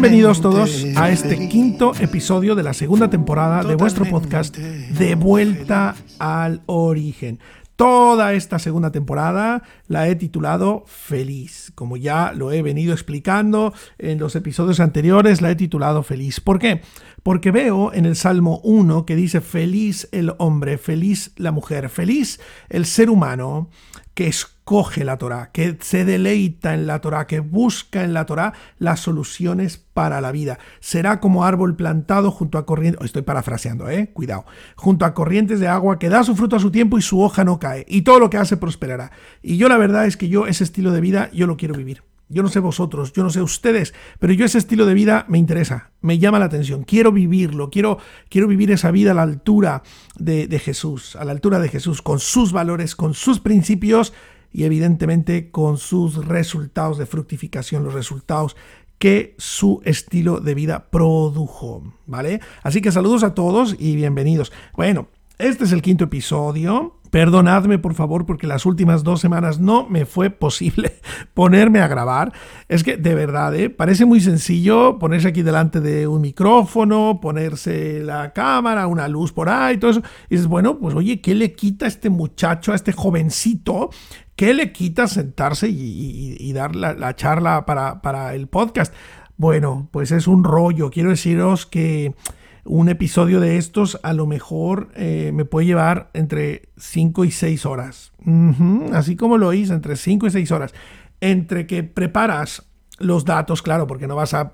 Bienvenidos todos a este quinto episodio de la segunda temporada de vuestro podcast De vuelta al origen. Toda esta segunda temporada la he titulado Feliz. Como ya lo he venido explicando en los episodios anteriores, la he titulado Feliz. ¿Por qué? Porque veo en el Salmo 1 que dice feliz el hombre, feliz la mujer, feliz el ser humano que escoge la Torah, que se deleita en la Torah, que busca en la Torah las soluciones para la vida. Será como árbol plantado junto a corrientes, estoy parafraseando, eh, cuidado, junto a corrientes de agua que da su fruto a su tiempo y su hoja no cae, y todo lo que hace prosperará. Y yo la verdad es que yo ese estilo de vida yo lo quiero vivir. Yo no sé vosotros, yo no sé ustedes, pero yo ese estilo de vida me interesa, me llama la atención, quiero vivirlo, quiero, quiero vivir esa vida a la altura de Jesús, a la altura de Jesús, con sus valores, con sus principios y evidentemente con sus resultados de fructificación, los resultados que su estilo de vida produjo, ¿vale? Así que saludos a todos y bienvenidos. Bueno, este es el quinto episodio. Perdonadme por favor porque las últimas dos semanas no me fue posible ponerme a grabar. Es que de verdad, ¿eh? parece muy sencillo ponerse aquí delante de un micrófono, ponerse la cámara, una luz por ahí, todo eso. Y dices, bueno, pues oye, ¿qué le quita a este muchacho, a este jovencito? ¿Qué le quita sentarse y, dar la, charla para, el podcast? Bueno, pues es un rollo. Quiero deciros que un episodio de estos a lo mejor eh, me puede llevar entre 5 y 6 horas. Así como lo hice, entre 5 y 6 horas. Entre que preparas los datos, claro, porque no vas a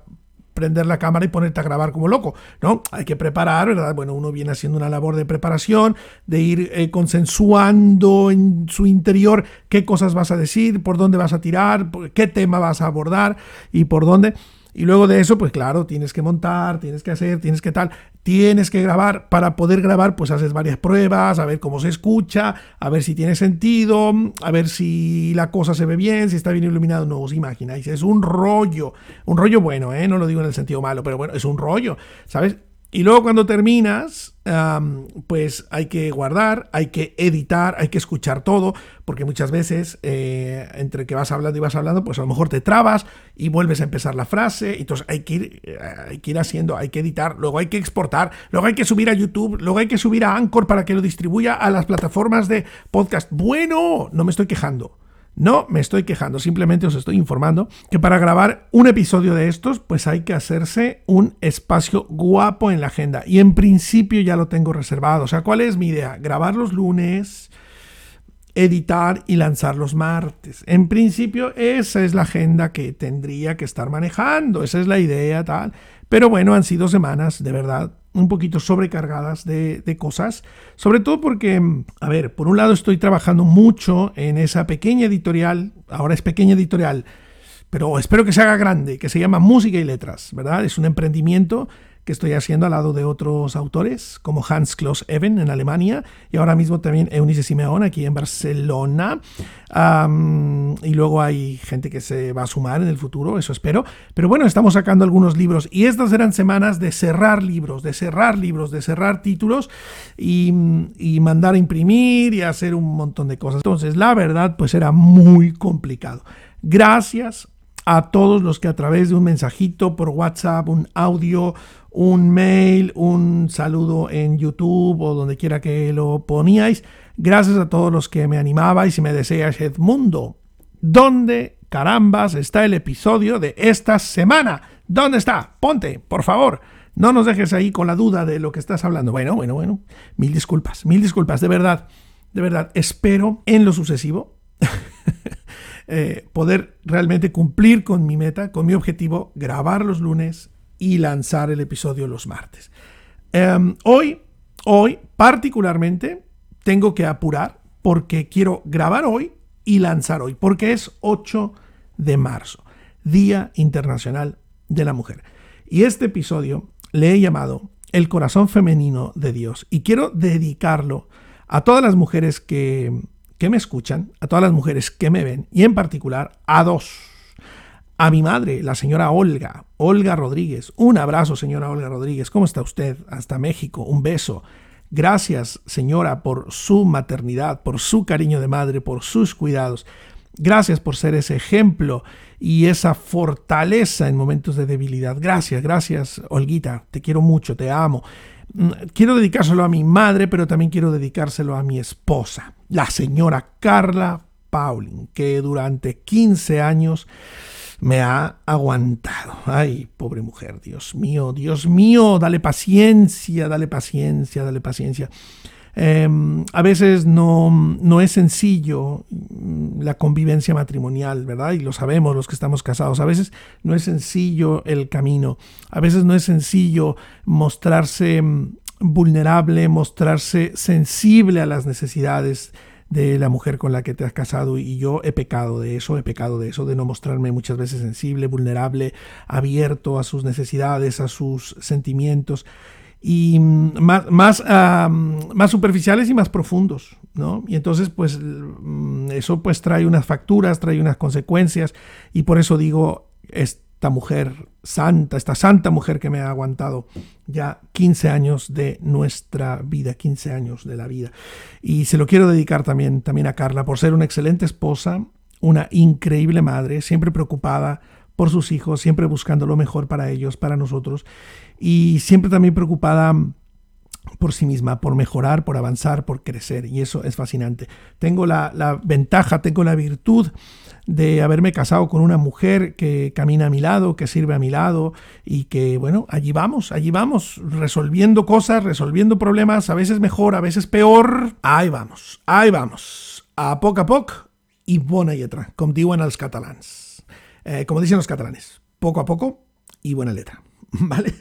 prender la cámara y ponerte a grabar como loco, ¿no? Hay que preparar, ¿verdad? Bueno, uno viene haciendo una labor de preparación, de ir eh, consensuando en su interior qué cosas vas a decir, por dónde vas a tirar, qué tema vas a abordar y por dónde. Y luego de eso, pues claro, tienes que montar, tienes que hacer, tienes que tal, tienes que grabar. Para poder grabar, pues haces varias pruebas, a ver cómo se escucha, a ver si tiene sentido, a ver si la cosa se ve bien, si está bien iluminado. No os imagináis, es un rollo, un rollo bueno, ¿eh? no lo digo en el sentido malo, pero bueno, es un rollo, ¿sabes? Y luego cuando terminas, pues hay que guardar, hay que editar, hay que escuchar todo, porque muchas veces eh, entre que vas hablando y vas hablando, pues a lo mejor te trabas y vuelves a empezar la frase, entonces hay que, ir, eh, hay que ir haciendo, hay que editar, luego hay que exportar, luego hay que subir a YouTube, luego hay que subir a Anchor para que lo distribuya a las plataformas de podcast. Bueno, no me estoy quejando. No me estoy quejando, simplemente os estoy informando que para grabar un episodio de estos, pues hay que hacerse un espacio guapo en la agenda. Y en principio ya lo tengo reservado. O sea, ¿cuál es mi idea? Grabar los lunes, editar y lanzar los martes. En principio esa es la agenda que tendría que estar manejando, esa es la idea tal. Pero bueno, han sido semanas de verdad un poquito sobrecargadas de, cosas, sobre todo porque, a ver, por un lado estoy trabajando mucho en esa pequeña editorial, ahora es pequeña editorial, pero espero que se haga grande, que se llama Música y Letras, ¿verdad? Es un emprendimiento que estoy haciendo al lado de otros autores, como Hans Klaus Eben en Alemania y ahora mismo también Eunice Simeón aquí en Barcelona. y luego hay gente que se va a sumar en el futuro, eso espero. Pero bueno, estamos sacando algunos libros y estas eran semanas de cerrar libros, de cerrar libros, de cerrar títulos y, y mandar a imprimir y hacer un montón de cosas. Entonces, la verdad, pues era muy complicado. Gracias a todos los que a través de un mensajito por WhatsApp, un audio, un mail, un saludo en YouTube o donde quiera que lo poníais. Gracias a todos los que me animabais y me deseáis Edmundo. ¿Dónde carambas está el episodio de esta semana? ¿Dónde está? Ponte, por favor. No nos dejes ahí con la duda de lo que estás hablando. Bueno, bueno, bueno. Mil disculpas, mil disculpas, de verdad. De verdad, espero en lo sucesivo eh, poder realmente cumplir con mi meta, con mi objetivo, grabar los lunes y lanzar el episodio los martes. Em, hoy, hoy particularmente, tengo que apurar porque quiero grabar hoy y lanzar hoy, porque es 8 de marzo, Día Internacional de la Mujer. Y este episodio le he llamado El corazón femenino de Dios y quiero dedicarlo a todas las mujeres que, que me escuchan, a todas las mujeres que me ven y en particular a dos a mi madre, la señora Olga, Olga Rodríguez. Un abrazo, señora Olga Rodríguez. ¿Cómo está usted? Hasta México. Un beso. Gracias, señora, por su maternidad, por su cariño de madre, por sus cuidados. Gracias por ser ese ejemplo y esa fortaleza en momentos de debilidad. Gracias, gracias, Olguita. Te quiero mucho, te amo. Quiero dedicárselo a mi madre, pero también quiero dedicárselo a mi esposa, la señora Carla Paulin, que durante 15 años me ha aguantado. Ay, pobre mujer, Dios mío, Dios mío, dale paciencia, dale paciencia, dale paciencia. Em, a veces no, no, es sencillo mm, la convivencia matrimonial, ¿verdad? Y lo sabemos los que estamos casados. A veces no es sencillo el camino. A veces no es sencillo mostrarse mm, vulnerable, mostrarse sensible a las necesidades de la mujer con la que te has casado y yo he pecado de eso, he pecado de eso, de no mostrarme muchas veces sensible, vulnerable, abierto a sus necesidades, a sus sentimientos y más, más, más superficiales y más profundos, ¿no? Y entonces, pues, mm, eso pues trae unas facturas, trae unas consecuencias y por eso digo, esta mujer santa, esta santa mujer que me ha aguantado ya 15 años de nuestra vida, 15 años de la vida. Y se lo quiero dedicar también, también a Carla por ser una excelente esposa, una increíble madre, siempre preocupada por sus hijos, siempre buscando lo mejor para ellos, para nosotros, y siempre también preocupada por sí misma, por mejorar, por avanzar, por crecer, y eso es fascinante. Tengo la, la ventaja, tengo la virtud de haberme casado con una mujer que camina a mi lado, que sirve a mi lado y que, bueno, allí vamos, allí vamos, resolviendo cosas, resolviendo problemas, a veces mejor, a veces peor. Ahí vamos, ahí vamos, a poco a poco y buena letra, como digo en los catalans. Eh, como dicen los catalanes, poco a poco y buena letra. ¿Vale?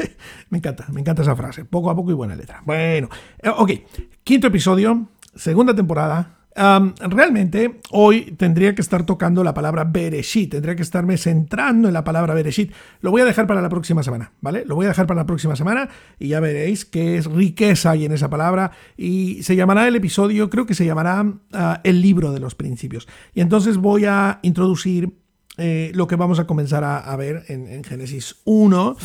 Me encanta, me encanta esa frase. Poco a poco y buena letra. Bueno, eh, ok. Quinto episodio, segunda temporada, realmente hoy tendría que estar tocando la palabra Bereshit, tendría que estarme centrando en la palabra Bereshit. Lo voy a dejar para la próxima semana, ¿vale? Lo voy a dejar para la próxima semana y ya veréis que es riqueza hay en esa palabra y se llamará el episodio, creo que se llamará ah, el libro de los principios. Y entonces voy a introducir eh, lo que vamos a comenzar a, ver en, Génesis 1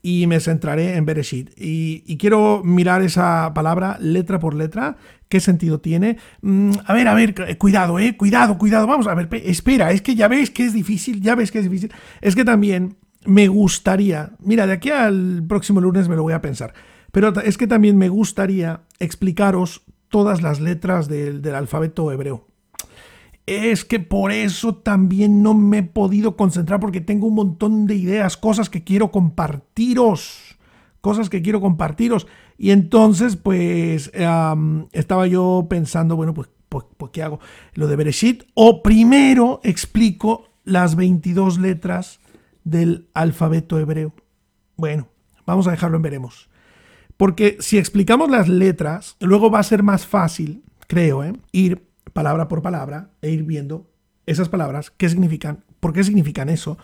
y me centraré en Bereshit. Y, y, quiero mirar esa palabra letra por letra, qué sentido tiene. Mm, a ver, a ver, eh, cuidado, eh, cuidado, cuidado. Vamos a ver, espera, es que ya veis que es difícil, ya ves que es difícil. Es que también me gustaría, mira, de aquí al próximo lunes me lo voy a pensar, pero es que también me gustaría explicaros todas las letras del alfabeto hebreo es que por eso también no me he podido concentrar porque tengo un montón de ideas, cosas que quiero compartiros, cosas que quiero compartiros. Y entonces, pues, estaba yo pensando, bueno, pues, pues, pues, ¿qué hago? Lo de Bereshit. O primero explico las 22 letras del alfabeto hebreo. Bueno, vamos a dejarlo en veremos. Porque si explicamos las letras, luego va a ser más fácil, creo, ¿eh? ir palabra por palabra e ir viendo esas palabras, qué significan, por qué significan eso,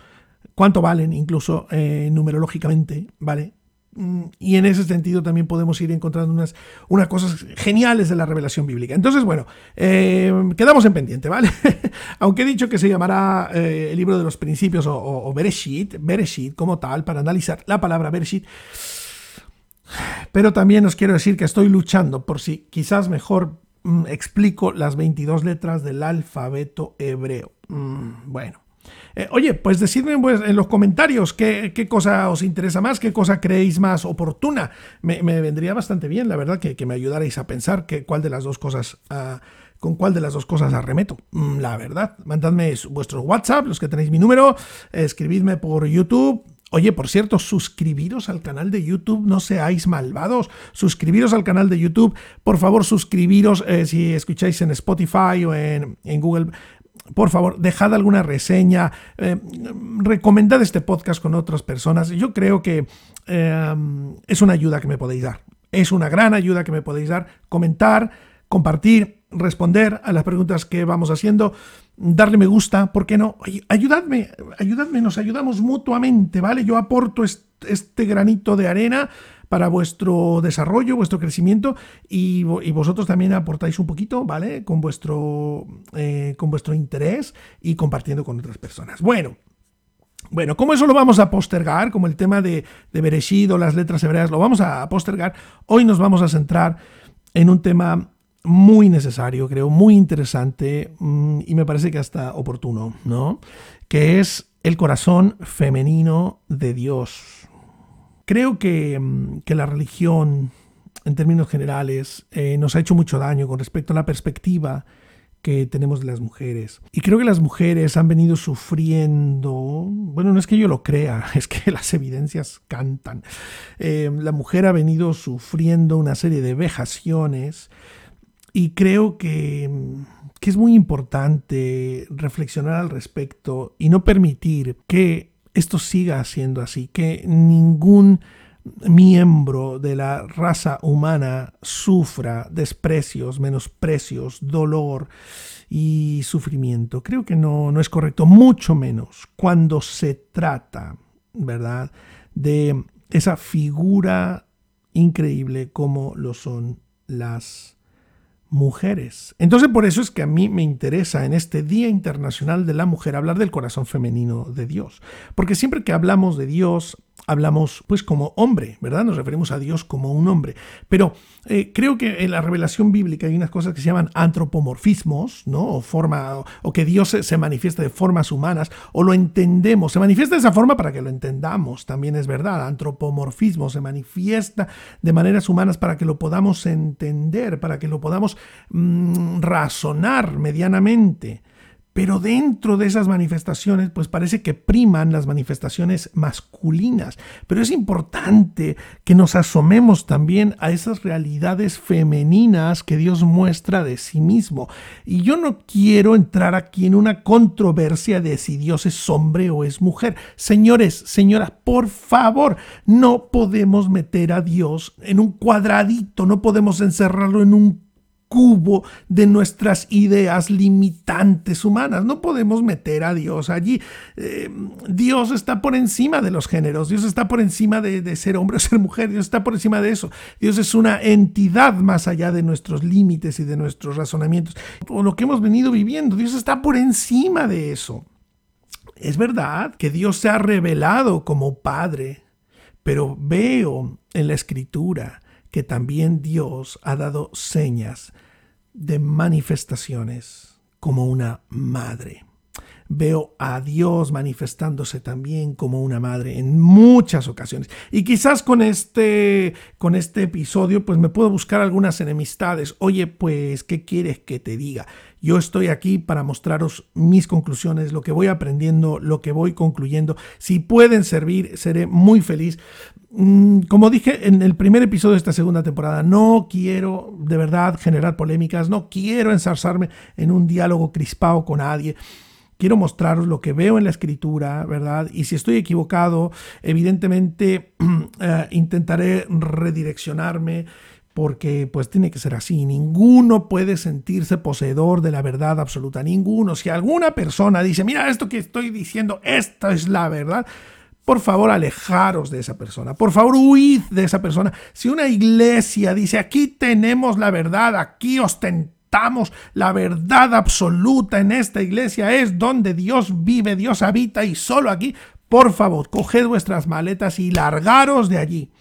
cuánto valen incluso eh, numerológicamente, ¿vale? Mm, y en ese sentido también podemos ir encontrando unas, unas cosas geniales de la revelación bíblica. Entonces, bueno, eh, quedamos en pendiente, ¿vale? Aunque he dicho que se llamará eh, el libro de los principios o, o, Bereshit, Bereshit como tal, para analizar la palabra Bereshit. Pero también os quiero decir que estoy luchando por si quizás mejor Mm, explico las 22 letras del alfabeto hebreo. Mm, bueno. Eh, oye, pues decidme pues, en los comentarios qué, cosa os interesa más, qué cosa creéis más oportuna. Me, vendría bastante bien, la verdad, que, me ayudarais a pensar que, cuál de las dos cosas, ah, con cuál de las dos cosas arremeto. Mm, la verdad, mandadme vuestro WhatsApp, los que tenéis mi número, escribidme por YouTube, Oye, por cierto, suscribiros al canal de YouTube, no seáis malvados. Suscribiros al canal de YouTube. Por favor, suscribiros eh, si escucháis en Spotify o en, Google. Por favor, dejad alguna reseña, eh, recomendad este podcast con otras personas. Yo creo que eh, es una ayuda que me podéis dar. Es una gran ayuda que me podéis dar. Comentar, compartir, responder a las preguntas que vamos haciendo, darle me gusta, ¿por qué no? Ayudadme, ayudadme, nos ayudamos mutuamente, ¿vale? Yo aporto este granito de arena para vuestro desarrollo, vuestro crecimiento y, vosotros también aportáis un poquito, ¿vale? Con vuestro, eh, con vuestro interés y compartiendo con otras personas. Bueno. Bueno, como eso lo vamos a postergar, como el tema de, de Bereshit o las letras hebreas, lo vamos a postergar, hoy nos vamos a centrar en un tema muy necesario, creo, muy interesante mm, y me parece que hasta oportuno, ¿no? Que es el corazón femenino de Dios. Creo que, mm, que la religión, en términos generales, eh, nos ha hecho mucho daño con respecto a la perspectiva que tenemos de las mujeres. Y creo que las mujeres han venido sufriendo, bueno, no es que yo lo crea, es que las evidencias cantan. Eh, la mujer ha venido sufriendo una serie de vejaciones y creo que, que es muy importante reflexionar al respecto y no permitir que esto siga siendo así, que ningún miembro de la raza humana sufra desprecios, menosprecios, dolor y sufrimiento. Creo que no, no es correcto, mucho menos cuando se trata, ¿verdad?, de esa figura increíble como lo son las mujeres. Entonces por eso es que a mí me interesa en este Día Internacional de la Mujer hablar del corazón femenino de Dios. Porque siempre que hablamos de Dios, hablamos pues como hombre, ¿verdad? Nos referimos a Dios como un hombre. Pero eh, creo que en la revelación bíblica hay unas cosas que se llaman antropomorfismos, ¿no? O, forma, o, que Dios se, manifiesta de formas humanas, o lo entendemos, se manifiesta de esa forma para que lo entendamos, también es verdad. Antropomorfismo se manifiesta de maneras humanas para que lo podamos entender, para que lo podamos mm, razonar medianamente. Pero dentro de esas manifestaciones, pues parece que priman las manifestaciones masculinas. Pero es importante que nos asomemos también a esas realidades femeninas que Dios muestra de sí mismo. Y yo no quiero entrar aquí en una controversia de si Dios es hombre o es mujer. Señores, señoras, por favor, no podemos meter a Dios en un cuadradito, no podemos encerrarlo en un cubo de nuestras ideas limitantes humanas. No podemos meter a Dios allí. Eh, Dios está por encima de los géneros, Dios está por encima de, ser hombre o ser mujer, Dios está por encima de eso. Dios es una entidad más allá de nuestros límites y de nuestros razonamientos. O lo que hemos venido viviendo, Dios está por encima de eso. Es verdad que Dios se ha revelado como Padre, pero veo en la escritura que también Dios ha dado señas de manifestaciones como una madre. Veo a Dios manifestándose también como una madre en muchas ocasiones. Y quizás con este, con este episodio pues me puedo buscar algunas enemistades. Oye, pues, ¿qué quieres que te diga? Yo estoy aquí para mostraros mis conclusiones, lo que voy aprendiendo, lo que voy concluyendo. Si pueden servir, seré muy feliz. Mm, como dije en el primer episodio de esta segunda temporada, no quiero de verdad generar polémicas, no quiero ensarzarme en un diálogo crispado con nadie. Quiero mostraros lo que veo en la escritura, ¿verdad? Y si estoy equivocado, evidentemente eh, intentaré redireccionarme porque pues tiene que ser así. Ninguno puede sentirse poseedor de la verdad absoluta. Ninguno. Si alguna persona dice, mira, esto que estoy diciendo, esta es la verdad, por favor, alejaros de esa persona. Por favor, huid de esa persona. Si una iglesia dice, aquí tenemos la verdad, aquí ostentamos la verdad absoluta en esta iglesia, es donde Dios vive, Dios habita y solo aquí, por favor, coged vuestras maletas y largaros de allí.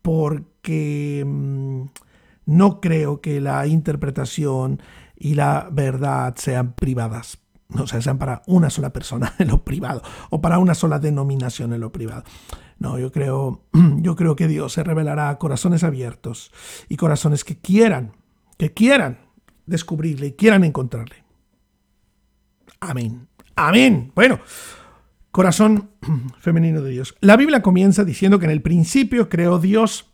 Porque mm, no creo que la interpretación y la verdad sean privadas o sea, sean para una sola persona en lo privado o para una sola denominación en lo privado. No, yo creo, yo creo que Dios se revelará a corazones abiertos y corazones que quieran, que quieran descubrirle y quieran encontrarle. Amén. Amén. Bueno, corazón femenino de Dios. La Biblia comienza diciendo que en el principio creó Dios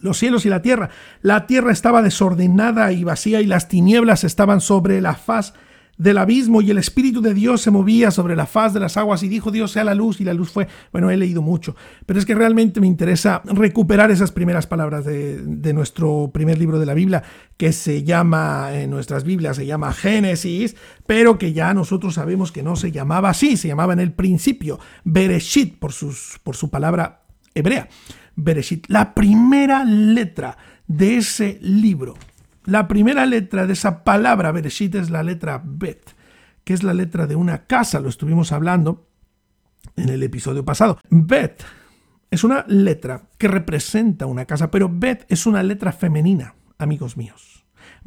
los cielos y la tierra. La tierra estaba desordenada y vacía y las tinieblas estaban sobre la faz del abismo y el Espíritu de Dios se movía sobre la faz de las aguas y dijo Dios sea la luz y la luz fue. Bueno, he leído mucho, pero es que realmente me interesa recuperar esas primeras palabras de, nuestro primer libro de la Biblia, que se llama, en nuestras Biblias se llama Génesis, pero que ya nosotros sabemos que no se llamaba así, se llamaba en el principio Bereshit por, sus, por su palabra hebrea. Bereshit, la primera letra de ese libro la primera letra de esa palabra Bereshit es la letra Bet, que es la letra de una casa, lo estuvimos hablando en el episodio pasado. Bet es una letra que representa una casa, pero Bet es una letra femenina, amigos míos.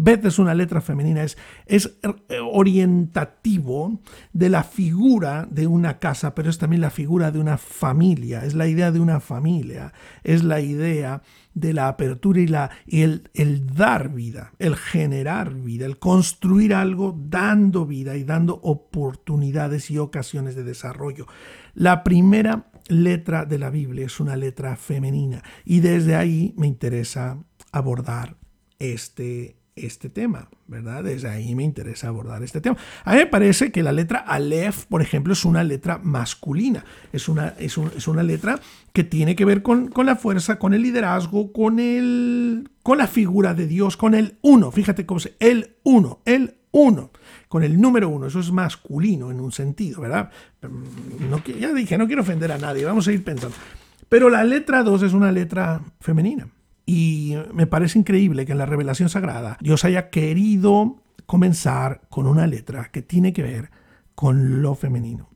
Bet es una letra femenina, es, es eh, orientativo de la figura de una casa, pero es también la figura de una familia, es la idea de una familia, es la idea de la apertura y, la, el, el dar vida, el generar vida, el construir algo dando vida y dando oportunidades y ocasiones de desarrollo. La primera letra de la Biblia es una letra femenina y desde ahí me interesa abordar este, este tema, ¿verdad? Desde ahí me interesa abordar este tema. A mí me parece que la letra Aleph, por ejemplo, es una letra masculina, es una, es, una letra que tiene que ver con, con, la fuerza, con el liderazgo, con, el, con la figura de Dios, con el uno, fíjate cómo se, el uno, el uno con el número uno. Eso es masculino en un sentido, ¿verdad? No, ya dije, no quiero ofender a nadie, vamos a ir pensando. Pero la letra 2 es una letra femenina. Y me parece increíble que en la revelación sagrada Dios haya querido comenzar con una letra que tiene que ver con lo femenino,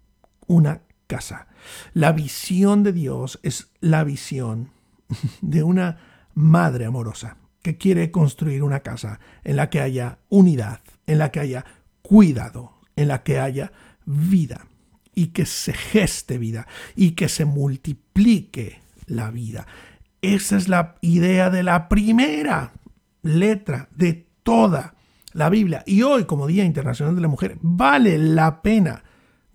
una casa. La visión de Dios es la visión de una madre amorosa que quiere construir una casa en la que haya unidad, en la que haya cuidado, en la que haya vida y que se geste vida y que se multiplique la vida. Esa es la idea de la primera letra de toda la Biblia. Y hoy, como Día Internacional de la Mujer, vale la pena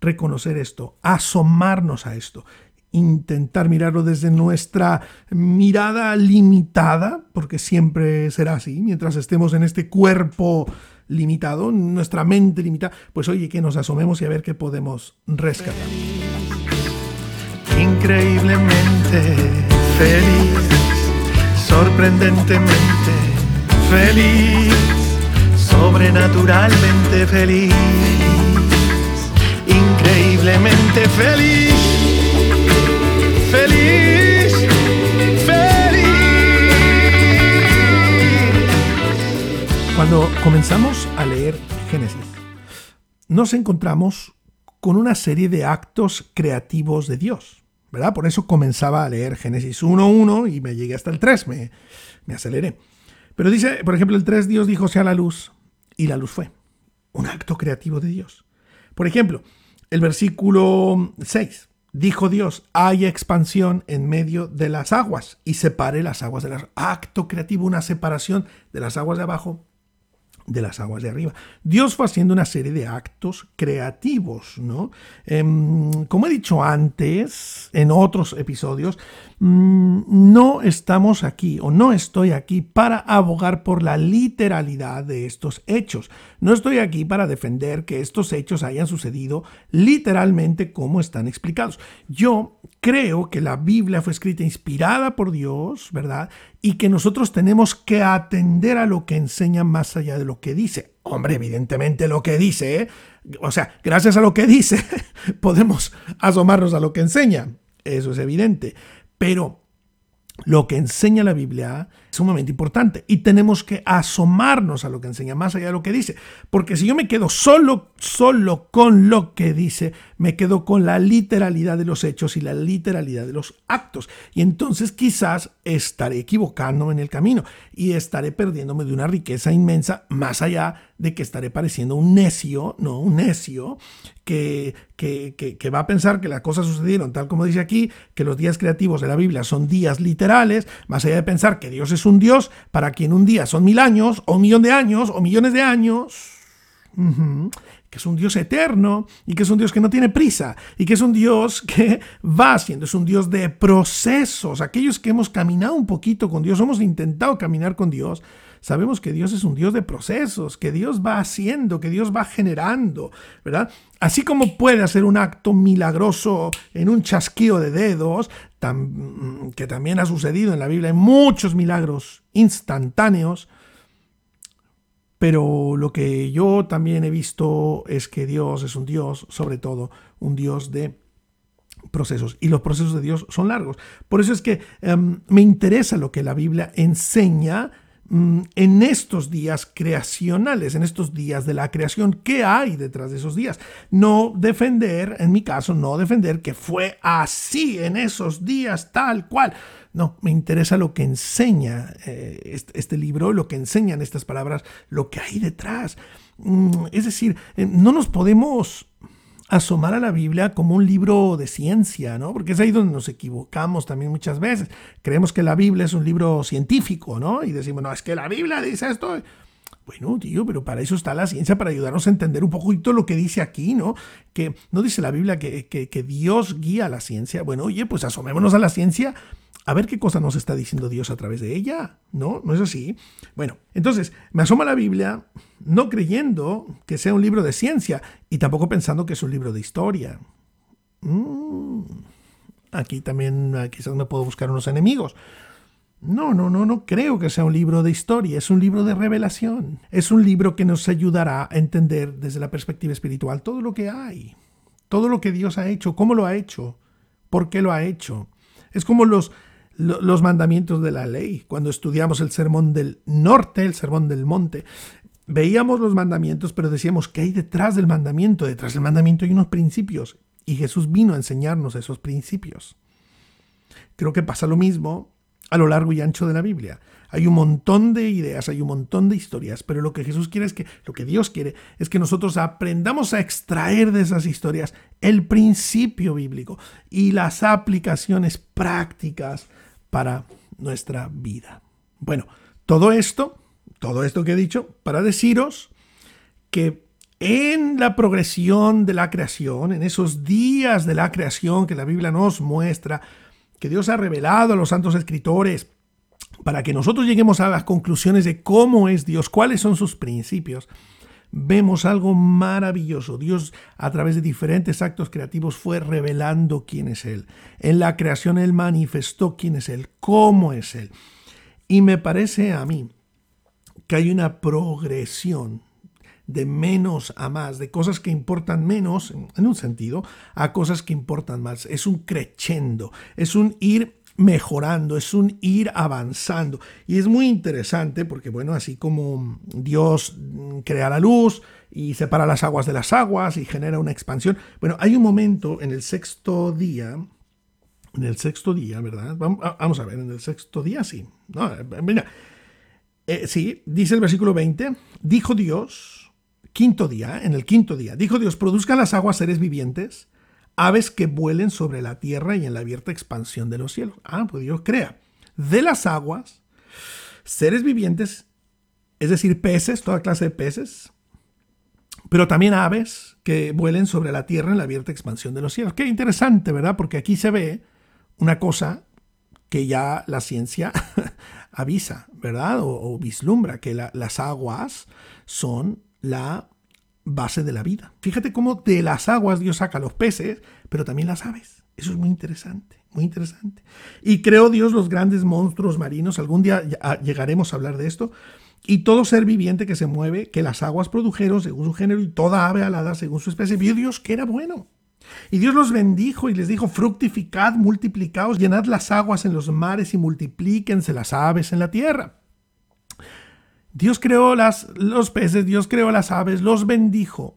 reconocer esto, asomarnos a esto, intentar mirarlo desde nuestra mirada limitada, porque siempre será así, mientras estemos en este cuerpo limitado, nuestra mente limitada, pues oye, que nos asomemos y a ver qué podemos rescatar. Increíblemente feliz, sorprendentemente feliz, sobrenaturalmente feliz, increíblemente feliz, feliz. Cuando comenzamos a leer Génesis, nos encontramos con una serie de actos creativos de Dios, ¿verdad? Por eso comenzaba a leer Génesis 1.1 y me llegué hasta el 3, me, me aceleré. Pero dice, por ejemplo, el 3, Dios dijo sea la luz y la luz fue. Un acto creativo de Dios. Por ejemplo, el versículo 6. Dijo Dios, hay expansión en medio de las aguas y separe las aguas de las... Acto creativo, una separación de las aguas de abajo de las aguas de arriba. Dios fue haciendo una serie de actos creativos, ¿no? Em, como he dicho antes, en otros episodios, no estamos aquí o no estoy aquí para abogar por la literalidad de estos hechos. No estoy aquí para defender que estos hechos hayan sucedido literalmente como están explicados. Yo creo que la Biblia fue escrita inspirada por Dios, ¿verdad? Y que nosotros tenemos que atender a lo que enseña más allá de lo que dice. Hombre, evidentemente lo que dice, o sea, gracias a lo que dice, podemos asomarnos a lo que enseña. Eso es evidente. Pero lo que enseña la Biblia es sumamente importante y tenemos que asomarnos a lo que enseña más allá de lo que dice, porque si yo me quedo solo solo con lo que dice, me quedo con la literalidad de los hechos y la literalidad de los actos. Y entonces quizás estaré equivocándome en el camino y estaré perdiéndome de una riqueza inmensa más allá de que estaré pareciendo un necio, no, un necio que, que, que, va a pensar que las cosas sucedieron tal como dice aquí, que los días creativos de la Biblia son días literales, más allá de pensar que Dios es un Dios para quien un día son mil años, o un millón de años, o millones de años, que es un Dios eterno y que es un Dios que no tiene prisa y que es un Dios que va haciendo, es un Dios de procesos. Aquellos que hemos caminado un poquito con Dios, hemos intentado caminar con Dios, sabemos que Dios es un Dios de procesos, que Dios va haciendo, que Dios va generando, ¿verdad? Así como puede hacer un acto milagroso en un chasquido de dedos, que también ha sucedido en la Biblia, hay muchos milagros instantáneos, pero lo que yo también he visto es que Dios es un Dios, sobre todo, un Dios de procesos. Y los procesos de Dios son largos. Por eso es que em, me interesa lo que la Biblia enseña mm, en estos días creacionales, en estos días de la creación, ¿qué hay detrás de esos días? No defender, en mi caso, no defender que fue así en esos días tal cual. No, me interesa lo que enseña eh, este, este, libro, lo que enseñan estas palabras, lo que hay detrás. Mm, es decir, eh, no nos podemos asomar a la Biblia como un libro de ciencia, ¿no? Porque es ahí donde nos equivocamos también muchas veces. Creemos que la Biblia es un libro científico, ¿no? Y decimos, no, es que la Biblia dice esto. Bueno, tío, pero para eso está la ciencia, para ayudarnos a entender un poquito lo que dice aquí, ¿no? Que no dice la Biblia que, que, que Dios guía la ciencia. Bueno, oye, pues asomémonos a la ciencia a ver qué cosa nos está diciendo Dios a través de ella. ¿No? ¿No es así? Bueno, entonces me asoma la Biblia no creyendo que sea un libro de ciencia y tampoco pensando que es un libro de historia. Mm, aquí también ah, quizás me puedo buscar unos enemigos. No, no, no, no creo que sea un libro de historia, es un libro de revelación. Es un libro que nos ayudará a entender desde la perspectiva espiritual todo lo que hay, todo lo que Dios ha hecho, cómo lo ha hecho, por qué lo ha hecho. Es como los los mandamientos de la ley. Cuando estudiamos el sermón del norte, el sermón del monte, veíamos los mandamientos, pero decíamos, ¿qué hay detrás del mandamiento? Detrás del mandamiento hay unos principios. Y Jesús vino a enseñarnos esos principios. Creo que pasa lo mismo a lo largo y ancho de la Biblia. Hay un montón de ideas, hay un montón de historias, pero lo que Jesús quiere es que, lo que Dios quiere es que nosotros aprendamos a extraer de esas historias el principio bíblico y las aplicaciones prácticas para nuestra vida. Bueno, todo esto, todo esto que he dicho, para deciros que en la progresión de la creación, en esos días de la creación que la Biblia nos muestra, que Dios ha revelado a los santos escritores, para que nosotros lleguemos a las conclusiones de cómo es Dios, cuáles son sus principios, vemos algo maravilloso. Dios a través de diferentes actos creativos fue revelando quién es Él. En la creación Él manifestó quién es Él, cómo es Él. Y me parece a mí que hay una progresión de menos a más, de cosas que importan menos, en un sentido, a cosas que importan más. Es un crescendo, es un ir mejorando, es un ir avanzando. Y es muy interesante porque, bueno, así como Dios crea la luz y separa las aguas de las aguas y genera una expansión, bueno, hay un momento en el sexto día, en el sexto día, ¿verdad? Vamos a ver, en el sexto día sí. No, mira, eh, sí, dice el versículo 20, dijo Dios, quinto día, en el quinto día, dijo Dios, produzcan las aguas seres vivientes aves que vuelen sobre la tierra y en la abierta expansión de los cielos. Ah, pues Dios crea de las aguas seres vivientes, es decir, peces, toda clase de peces, pero también aves que vuelen sobre la tierra en la abierta expansión de los cielos. Qué interesante, ¿verdad? Porque aquí se ve una cosa que ya la ciencia avisa, ¿verdad? O, vislumbra, que las aguas son la base de la vida. Fíjate cómo de las aguas Dios saca los peces, pero también las aves. Eso es muy interesante, muy interesante. Y creó Dios los grandes monstruos marinos. Algún día llegaremos a hablar de esto. Y todo ser viviente que se mueve, que las aguas produjeron según su género y toda ave alada según su especie. Vio Dios que era bueno. Y Dios los bendijo y les dijo, fructificad, multiplicaos, llenad las aguas en los mares y multiplíquense las aves en la tierra. Dios creó las, los peces, Dios creó las aves, los bendijo.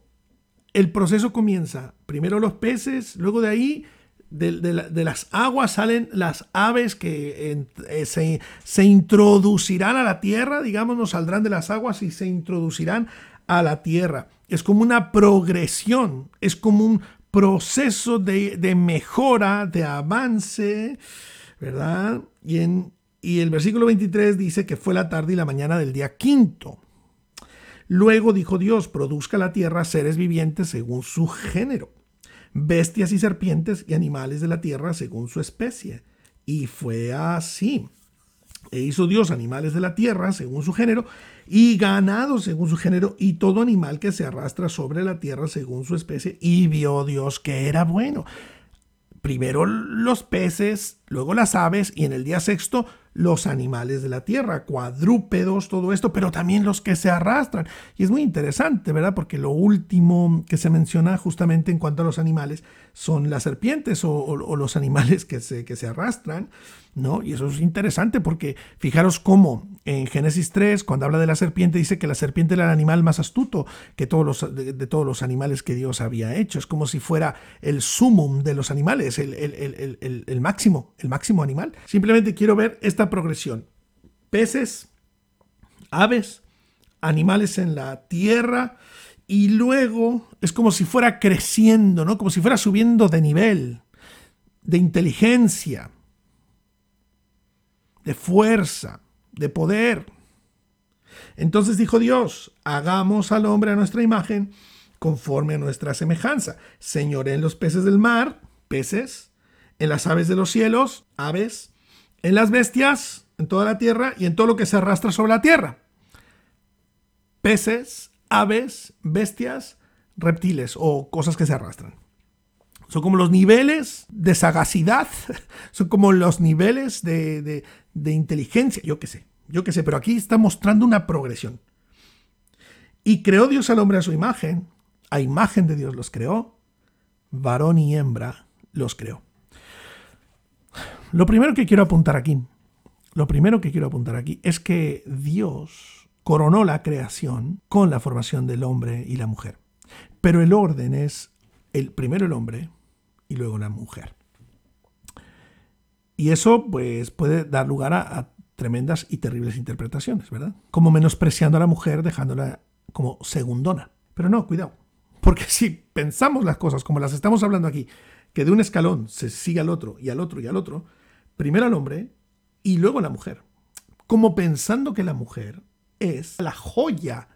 El proceso comienza. Primero los peces, luego de ahí, de, las aguas salen las aves que eh, se, se, introducirán a la tierra, digamos, nos saldrán de las aguas y se introducirán a la tierra. Es como una progresión, es como un proceso de, de mejora, de avance, ¿verdad? Y en, y el versículo 23 dice que fue la tarde y la mañana del día quinto. Luego dijo Dios, produzca la tierra seres vivientes según su género, bestias y serpientes y animales de la tierra según su especie. Y fue así. E hizo Dios animales de la tierra según su género, y ganado según su género, y todo animal que se arrastra sobre la tierra según su especie. Y vio Dios que era bueno. Primero los peces, luego las aves, y en el día sexto los animales de la tierra, cuadrúpedos, todo esto, pero también los que se arrastran. Y es muy interesante, ¿verdad? Porque lo último que se menciona justamente en cuanto a los animales son las serpientes o, los animales que se, que se arrastran, ¿no? Y eso es interesante porque fijaros cómo En Génesis 3, cuando habla de la serpiente, dice que la serpiente era el animal más astuto que todos los, de, todos los animales que Dios había hecho. Es como si fuera el sumum de los animales, el, el máximo, el máximo animal. Simplemente quiero ver esta progresión. Peces, aves, animales en la tierra, y luego es como si fuera creciendo, ¿no? Como si fuera subiendo de nivel, de inteligencia, de fuerza de poder. Entonces dijo Dios, hagamos al hombre a nuestra imagen, conforme a nuestra semejanza. Señoré en los peces del mar, peces, en las aves de los cielos, aves, en las bestias, en toda la tierra y en todo lo que se arrastra sobre la tierra. Peces, aves, bestias, reptiles o cosas que se arrastran. Son como los niveles de sagacidad, son como los niveles de, de inteligencia, yo qué sé, yo qué sé, pero aquí está mostrando una progresión. Y creó Dios al hombre a su imagen, a imagen de Dios los creó, varón y hembra los creó. Lo primero que quiero apuntar aquí, lo primero que quiero apuntar aquí es que Dios coronó la creación con la formación del hombre y la mujer. Pero el orden es el primero el hombre y luego la mujer. Y eso pues, puede dar lugar a, tremendas y terribles interpretaciones, ¿verdad? Como menospreciando a la mujer, dejándola como segundona. Pero no, cuidado. Porque si pensamos las cosas como las estamos hablando aquí, que de un escalón se sigue al otro y al otro y al otro, primero al hombre y luego a la mujer. Como pensando que la mujer es la joya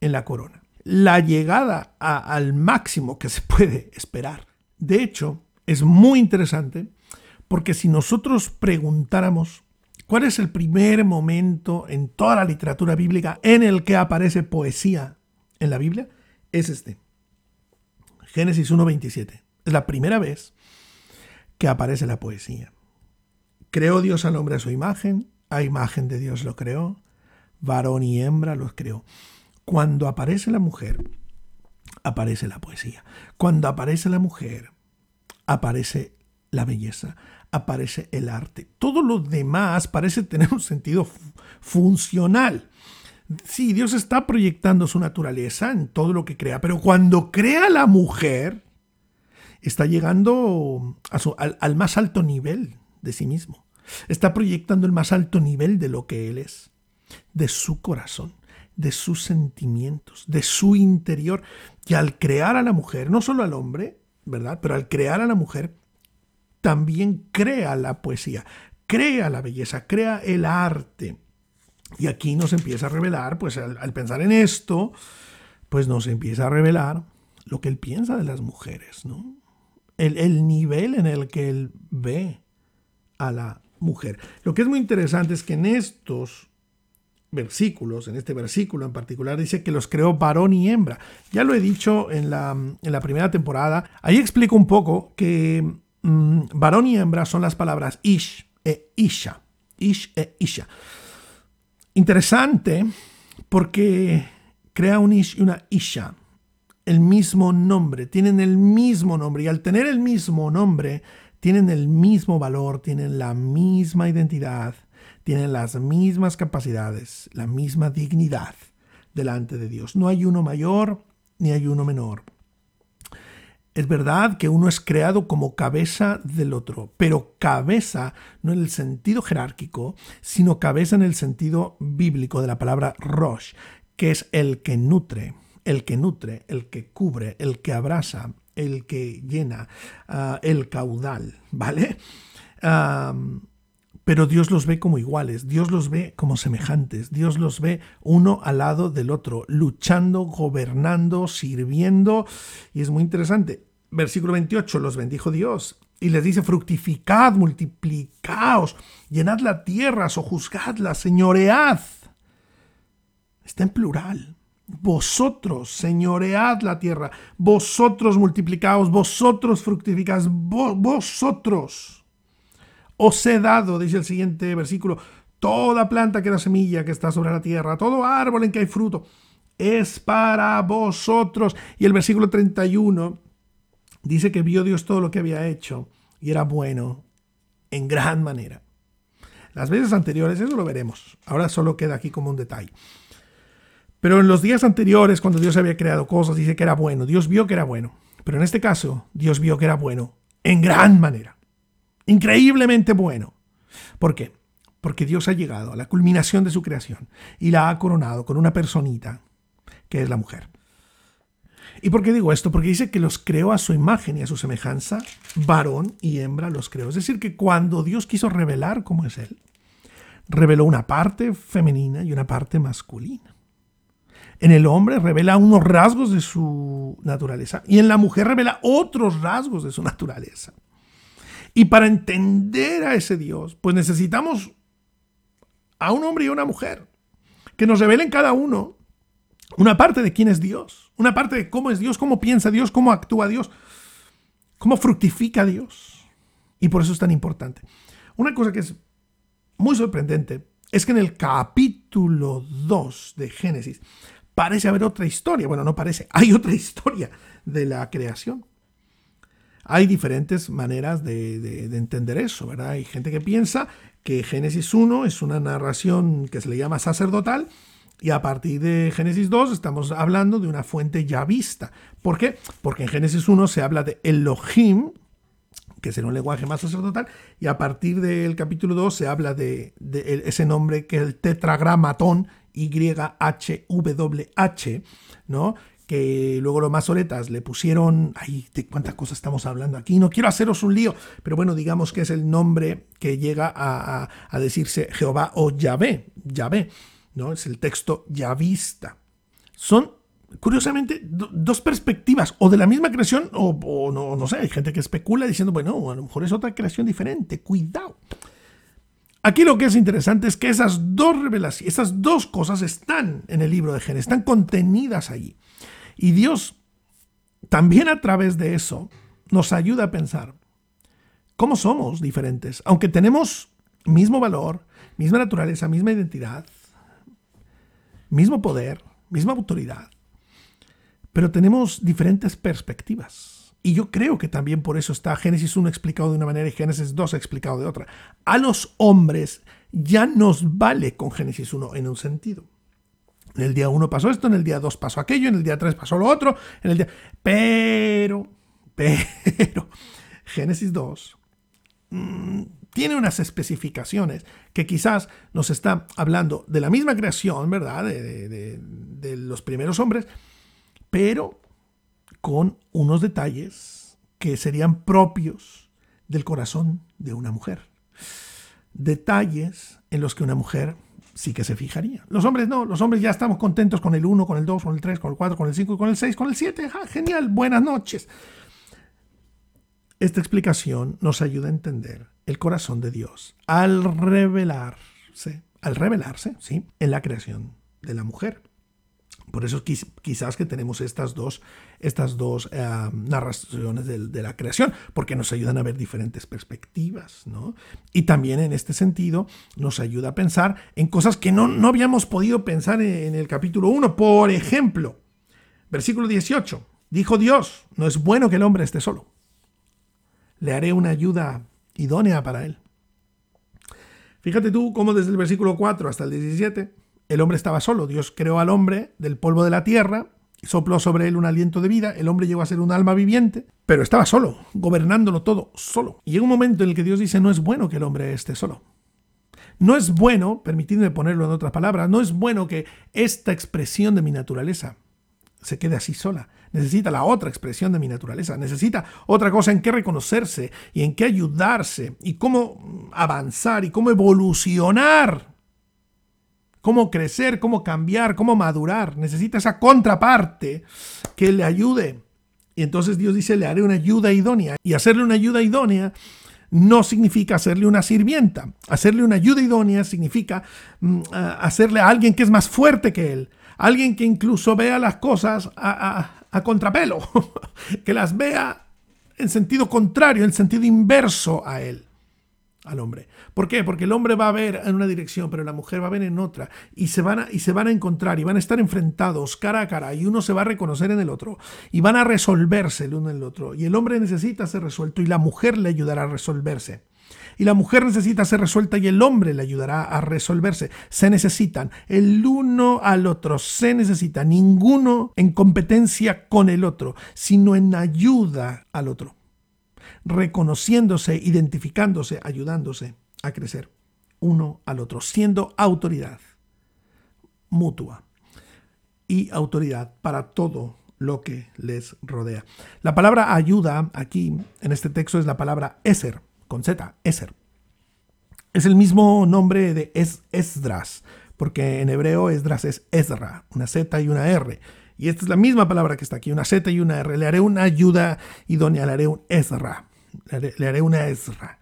en la corona. La llegada al máximo que se puede esperar. De hecho, es muy interesante porque si nosotros preguntáramos cuál es el primer momento en toda la literatura bíblica en el que aparece poesía en la Biblia, es este. Génesis 1.27. Es la primera vez que aparece la poesía. Creó Dios al hombre a su imagen, a imagen de Dios lo creó, varón y hembra los creó. Cuando aparece la mujer, aparece la poesía. Cuando aparece la mujer, aparece la belleza aparece el arte. Todo lo demás parece tener un sentido funcional. Sí, Dios está proyectando su naturaleza en todo lo que crea, pero cuando crea la mujer, está llegando al, al más alto nivel de sí mismo. Está proyectando el más alto nivel de lo que Él es, de su corazón, de sus sentimientos, de su interior. Y al crear a la mujer, no solo al hombre, ¿verdad? Pero al crear a la mujer, también crea la poesía, crea la belleza, crea el arte. Y aquí nos empieza a revelar, pues al, pensar en esto, pues nos empieza a revelar lo que él piensa de las mujeres, ¿no? El, el, nivel en el que él ve a la mujer. Lo que es muy interesante es que en estos versículos, en este versículo en particular, dice que los creó varón y hembra. Ya lo he dicho en la, en la primera temporada. Ahí explico un poco que Mm, varón y hembra son las palabras ish e isha. Ish e isha. Interesante porque crea un ish y una isha. El mismo nombre, tienen el mismo nombre y al tener el mismo nombre, tienen el mismo valor, tienen la misma identidad, tienen las mismas capacidades, la misma dignidad delante de Dios. No hay uno mayor ni hay uno menor. Es verdad que uno es creado como cabeza del otro, pero cabeza no en el sentido jerárquico, sino cabeza en el sentido bíblico de la palabra rosh, que es el que nutre, el que nutre, el que cubre, el que abraza, el que llena, ah, el caudal, ¿vale? Pero Dios los ve como iguales, Dios los ve como semejantes, Dios los ve uno al lado del otro, luchando, gobernando, sirviendo. Y es muy interesante. Versículo 28, los bendijo Dios y les dice, fructificad, multiplicaos, llenad la tierra, sojuzgadla, señoread. Está en plural. Vosotros señoread la tierra, vosotros multiplicaos, vosotros fructificad, vosotros os he dado, dice el siguiente versículo, toda planta que da semilla que está sobre la tierra, todo árbol en que hay fruto, es para vosotros. Y el versículo 31 dice que vio Dios todo lo que había hecho y era bueno en gran manera. Las veces anteriores, eso lo veremos. Ahora solo queda aquí como un detalle. Pero en los días anteriores, cuando Dios había creado cosas, dice que era bueno. Dios vio que era bueno. Pero en este caso, Dios vio que era bueno en gran manera. Increíblemente bueno. ¿Por qué? Porque Dios ha llegado a la culminación de su creación y la ha coronado con una personita, que es la mujer. ¿Y por qué digo esto? Porque dice que los creó a su imagen y a su semejanza, varón y hembra los creó. Es decir, que cuando Dios quiso revelar cómo es Él, reveló una parte femenina y una parte masculina. En el hombre revela unos rasgos de su naturaleza y en la mujer revela otros rasgos de su naturaleza. Y para entender a ese Dios, pues necesitamos a un hombre y a una mujer que nos revelen cada uno una parte de quién es Dios, una parte de cómo es Dios, cómo piensa Dios, cómo actúa Dios, cómo fructifica Dios. Y por eso es tan importante. Una cosa que es muy sorprendente es que en el capítulo 2 de Génesis parece haber otra historia. Bueno, no parece, hay otra historia de la creación. Hay diferentes maneras de, entender eso, ¿verdad? Hay gente que piensa que Génesis 1 es una narración que se le llama sacerdotal y a partir de Génesis 2 estamos hablando de una fuente ya vista. ¿Por qué? Porque en Génesis 1 se habla de Elohim, que será un lenguaje más sacerdotal, y a partir del capítulo 2 se habla de, ese nombre que es el tetragramatón, YHWH, ¿no? Que luego los masoretas le pusieron, ay, de cuántas cosas estamos hablando aquí, no quiero haceros un lío, pero bueno, digamos que es el nombre que llega a, decirse Jehová o Yahvé, Yahvé, ¿no? Es el texto yavista. Son, curiosamente, dos perspectivas, o de la misma creación, o, no, no sé, hay gente que especula diciendo, bueno, a lo mejor es otra creación diferente, cuidado. Aquí lo que es interesante es que esas dos revelaciones, esas dos cosas están en el libro de Génesis, están contenidas allí. Y Dios también a través de eso nos ayuda a pensar cómo somos diferentes, aunque tenemos mismo valor, misma naturaleza, misma identidad, mismo poder, misma autoridad, pero tenemos diferentes perspectivas. Y yo creo que también por eso está Génesis 1 explicado de una manera y Génesis 2 explicado de otra. A los hombres ya nos vale con Génesis 1 en un sentido. En el día 1 pasó esto, en el día 2 pasó aquello, en el día 3 pasó lo otro, en el día... Pero, pero, Génesis 2 mm, tiene unas especificaciones que quizás nos está hablando de la misma creación, ¿verdad? de, de los primeros hombres, pero con unos detalles que serían propios del corazón de una mujer. Detalles en los que una mujer sí que se fijaría. Los hombres no, los hombres ya estamos contentos con el 1, con el 2, con el 3, con el 4, con el 5, con el 6, con el 7. genial, buenas noches. Esta explicación nos ayuda a entender el corazón de Dios al revelarse, al revelarse, ¿sí? en la creación de la mujer. Por eso quizás que tenemos estas dos, estas dos eh, narraciones de, la creación, porque nos ayudan a ver diferentes perspectivas, ¿no? Y también en este sentido nos ayuda a pensar en cosas que no, no habíamos podido pensar en, el capítulo 1. Por ejemplo, versículo 18, dijo Dios, no es bueno que el hombre esté solo. Le haré una ayuda idónea para él. Fíjate tú cómo desde el versículo 4 hasta el 17 el hombre estaba solo. Dios creó al hombre del polvo de la tierra, sopló sobre él un aliento de vida, el hombre llegó a ser un alma viviente, pero estaba solo, gobernándolo todo, solo. Y llega un momento en el que Dios dice, no es bueno que el hombre esté solo. No es bueno, permitidme ponerlo en otras palabras, no es bueno que esta expresión de mi naturaleza se quede así sola. Necesita la otra expresión de mi naturaleza, necesita otra cosa en qué reconocerse y en qué ayudarse y cómo avanzar y cómo evolucionar cómo crecer, cómo cambiar, cómo madurar. Necesita esa contraparte que le ayude. Y entonces Dios dice, le haré una ayuda idónea. Y hacerle una ayuda idónea no significa hacerle una sirvienta. Hacerle una ayuda idónea significa mm, hacerle a alguien que es más fuerte que él. Alguien que incluso vea las cosas a, a contrapelo. que las vea en sentido contrario, en sentido inverso a él al hombre. ¿Por qué? Porque el hombre va a ver en una dirección, pero la mujer va a ver en otra. Y se, van a, y se van a encontrar y van a estar enfrentados cara a cara. Y uno se va a reconocer en el otro. Y van a resolverse el uno en el otro. Y el hombre necesita ser resuelto y la mujer le ayudará a resolverse. Y la mujer necesita ser resuelta y el hombre le ayudará a resolverse. Se necesitan el uno al otro, se necesita ninguno en competencia con el otro, sino en ayuda al otro, reconociéndose, identificándose, ayudándose a crecer uno al otro, siendo autoridad mutua y autoridad para todo lo que les rodea. La palabra ayuda aquí en este texto es la palabra Eser, con Z, Eser. Es el mismo nombre de es Esdras, porque en hebreo Esdras es Ezra, una Z y una R. Y esta es la misma palabra que está aquí, una Z y una R. Le haré una ayuda idónea, le haré un Ezra. Le haré, una Ezra.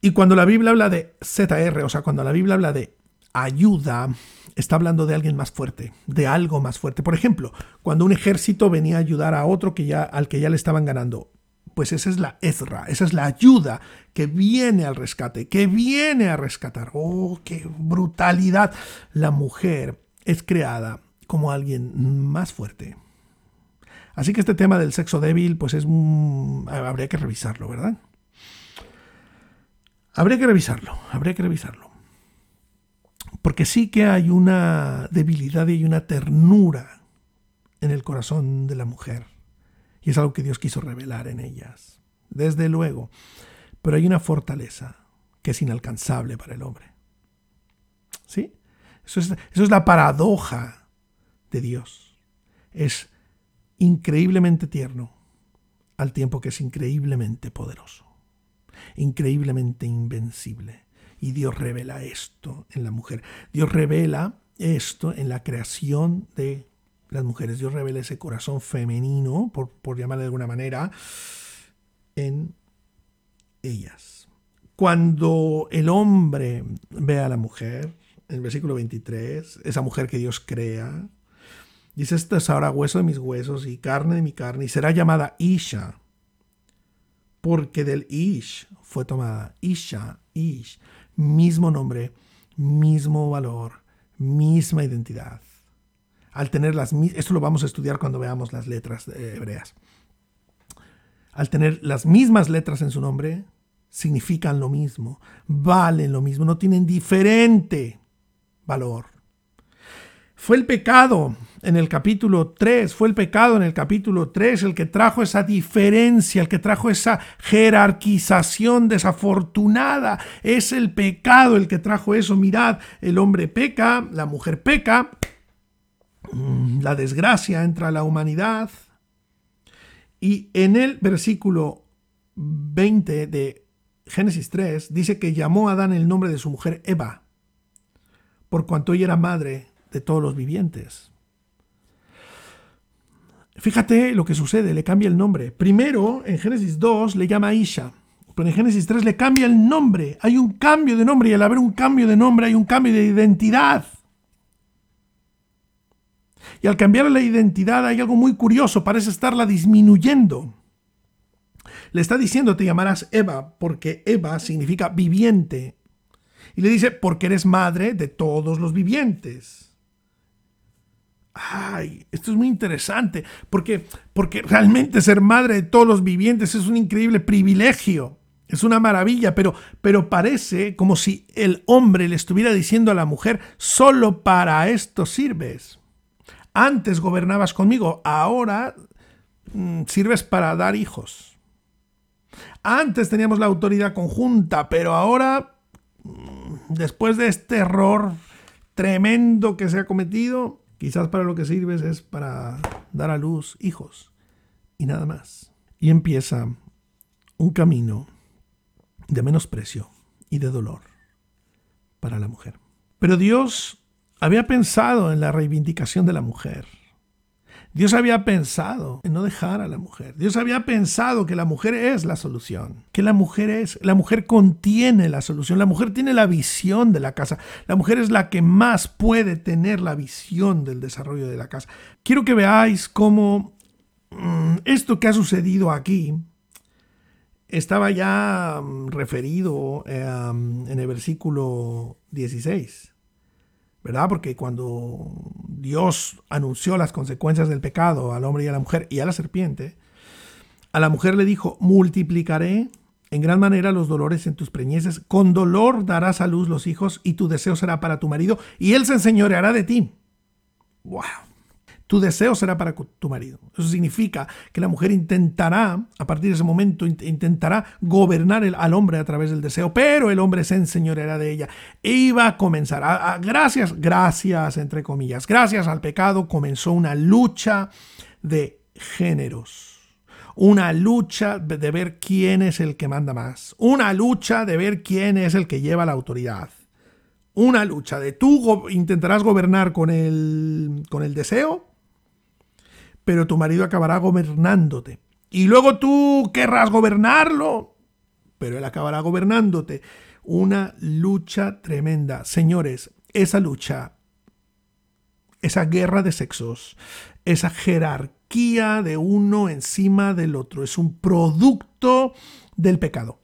Y cuando la Biblia habla de ZR, o sea, cuando la Biblia habla de ayuda, está hablando de alguien más fuerte, de algo más fuerte. Por ejemplo, cuando un ejército venía a ayudar a otro que ya, al que ya le estaban ganando, pues esa es la Ezra, esa es la ayuda que viene al rescate, que viene a rescatar. ¡Oh, qué brutalidad! La mujer es creada como alguien más fuerte. Así que este tema del sexo débil, pues es habría que revisarlo, ¿verdad? Habría que revisarlo, habría que revisarlo. Porque sí que hay una debilidad y una ternura en el corazón de la mujer. Y es algo que Dios quiso revelar en ellas. Desde luego. Pero hay una fortaleza que es inalcanzable para el hombre. ¿Sí? Eso es, eso es la paradoja de Dios. Es increíblemente tierno al tiempo que es increíblemente poderoso, increíblemente invencible. Y Dios revela esto en la mujer. Dios revela esto en la creación de las mujeres. Dios revela ese corazón femenino, por, por llamarle de alguna manera, en ellas. Cuando el hombre ve a la mujer, en el versículo 23, esa mujer que Dios crea, dice, esta es ahora hueso de mis huesos y carne de mi carne, y será llamada Isha, porque del Ish fue tomada Isha, Ish mismo nombre, mismo valor, misma identidad. Al tener las esto lo vamos a estudiar cuando veamos las letras hebreas. Al tener las mismas letras en su nombre, significan lo mismo, valen lo mismo, no tienen diferente valor. Fue el pecado en el capítulo 3, fue el pecado en el capítulo 3 el que trajo esa diferencia, el que trajo esa jerarquización desafortunada. Es el pecado el que trajo eso. Mirad, el hombre peca, la mujer peca, mm, la desgracia entra a la humanidad. Y en el versículo 20 de Génesis 3 dice que llamó a Adán el nombre de su mujer Eva, por cuanto ella era madre de todos los vivientes. Fíjate lo que sucede, le cambia el nombre. Primero, en Génesis 2 le llama Isha, pero en Génesis 3 le cambia el nombre. Hay un cambio de nombre y al haber un cambio de nombre hay un cambio de identidad. Y al cambiar la identidad hay algo muy curioso, parece estarla disminuyendo. Le está diciendo te llamarás Eva porque Eva significa viviente. Y le dice porque eres madre de todos los vivientes ay, esto es muy interesante, porque, porque realmente ser madre de todos los vivientes es un increíble privilegio, es una maravilla, pero, pero parece como si el hombre le estuviera diciendo a la mujer, solo para esto sirves. Antes gobernabas conmigo, ahora mm, sirves para dar hijos. Antes teníamos la autoridad conjunta, pero ahora, mm, después de este error tremendo que se ha cometido, Quizás para lo que sirves es para dar a luz hijos y nada más. Y empieza un camino de menosprecio y de dolor para la mujer. Pero Dios había pensado en la reivindicación de la mujer. Dios había pensado en no dejar a la mujer. Dios había pensado que la mujer es la solución, que la mujer es, la mujer contiene la solución, la mujer tiene la visión de la casa, la mujer es la que más puede tener la visión del desarrollo de la casa. Quiero que veáis cómo mm, esto que ha sucedido aquí estaba ya mm, referido em, en el versículo 16. ¿Verdad? Porque cuando Dios anunció las consecuencias del pecado al hombre y a la mujer y a la serpiente, a la mujer le dijo, multiplicaré en gran manera los dolores en tus preñeces. Con dolor darás a luz los hijos y tu deseo será para tu marido y él se enseñoreará de ti. ¡Wow! Tu deseo será para tu marido. Eso significa que la mujer intentará, a partir de ese momento, intentará gobernar al hombre a través del deseo, pero el hombre se enseñoreará de ella. E iba a comenzar, gracias, gracias, entre comillas, gracias al pecado, comenzó una lucha de géneros una lucha de ver quién es el que manda más, una lucha de ver quién es el que lleva la autoridad, una lucha de tú intentarás gobernar con el, con el deseo, pero tu marido acabará gobernándote. Y luego tú querrás gobernarlo, pero él acabará gobernándote. Una lucha tremenda. Señores, esa lucha, esa guerra de sexos, esa jerarquía, de uno encima del otro. Es un producto del pecado.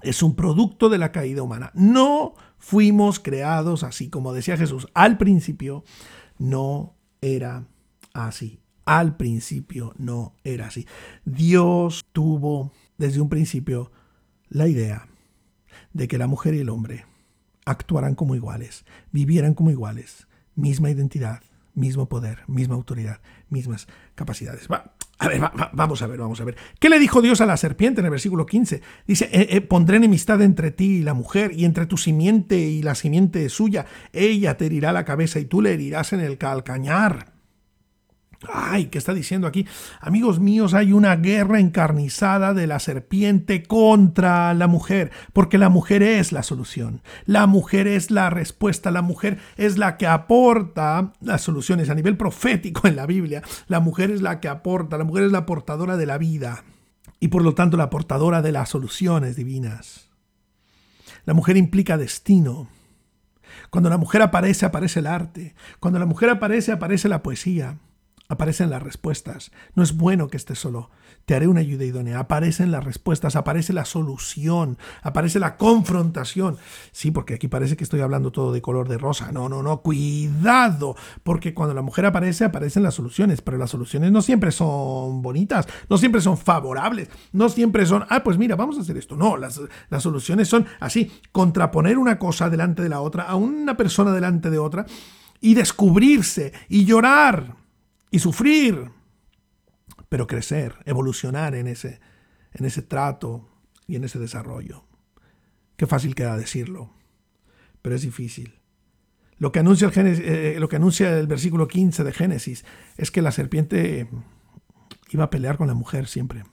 Es un producto de la caída humana. No fuimos creados así, como decía Jesús. Al principio no era así. Al principio no era así. Dios tuvo desde un principio la idea de que la mujer y el hombre actuaran como iguales, vivieran como iguales, misma identidad, mismo poder, misma autoridad, mismas capacidades. Va, a ver, vamos a ver, vamos a ver. ¿Qué le dijo Dios a la serpiente en el versículo 15? Dice, eh, eh, pondré enemistad entre ti y la mujer, y entre tu simiente y la simiente suya. Ella te herirá la cabeza y tú le herirás en el calcañar. Ay, ¿qué está diciendo aquí? Amigos míos, hay una guerra encarnizada de la serpiente contra la mujer, porque la mujer es la solución, la mujer es la respuesta, la mujer es la que aporta las soluciones a nivel profético en la Biblia. La mujer es la que aporta, la mujer es la portadora de la vida y por lo tanto la portadora de las soluciones divinas. La mujer implica destino. Cuando la mujer aparece, aparece el arte. Cuando la mujer aparece, aparece la poesía. Aparecen las respuestas. No es bueno que estés solo. Te haré una ayuda idónea. Aparecen las respuestas, aparece la solución, aparece la confrontación. Sí, porque aquí parece que estoy hablando todo de color de rosa. No, no, no. Cuidado. Porque cuando la mujer aparece, aparecen las soluciones. Pero las soluciones no siempre son bonitas, no siempre son favorables, no siempre son, ah, pues mira, vamos a hacer esto. No, las, las soluciones son así, contraponer una cosa delante de la otra, a una persona delante de otra y descubrirse y llorar y sufrir, pero crecer, evolucionar en ese, en ese trato y en ese desarrollo. Qué fácil queda decirlo, pero es difícil. Lo que, anuncia el eh, lo que anuncia el versículo 15 de Génesis es que la serpiente iba a pelear con la mujer siempre.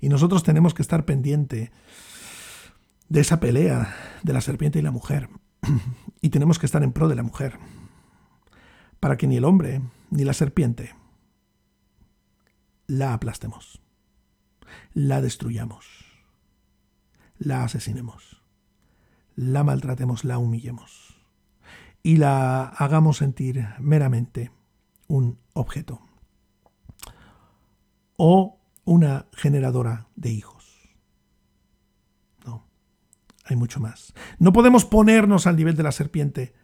Y nosotros tenemos que estar pendiente de esa pelea de la serpiente y la mujer. Y tenemos que estar en pro de la mujer. Para que ni el hombre ni la serpiente, la aplastemos, la destruyamos, la asesinemos, la maltratemos, la humillemos y la hagamos sentir meramente un objeto o una generadora de hijos. No, hay mucho más. No podemos ponernos al nivel de la serpiente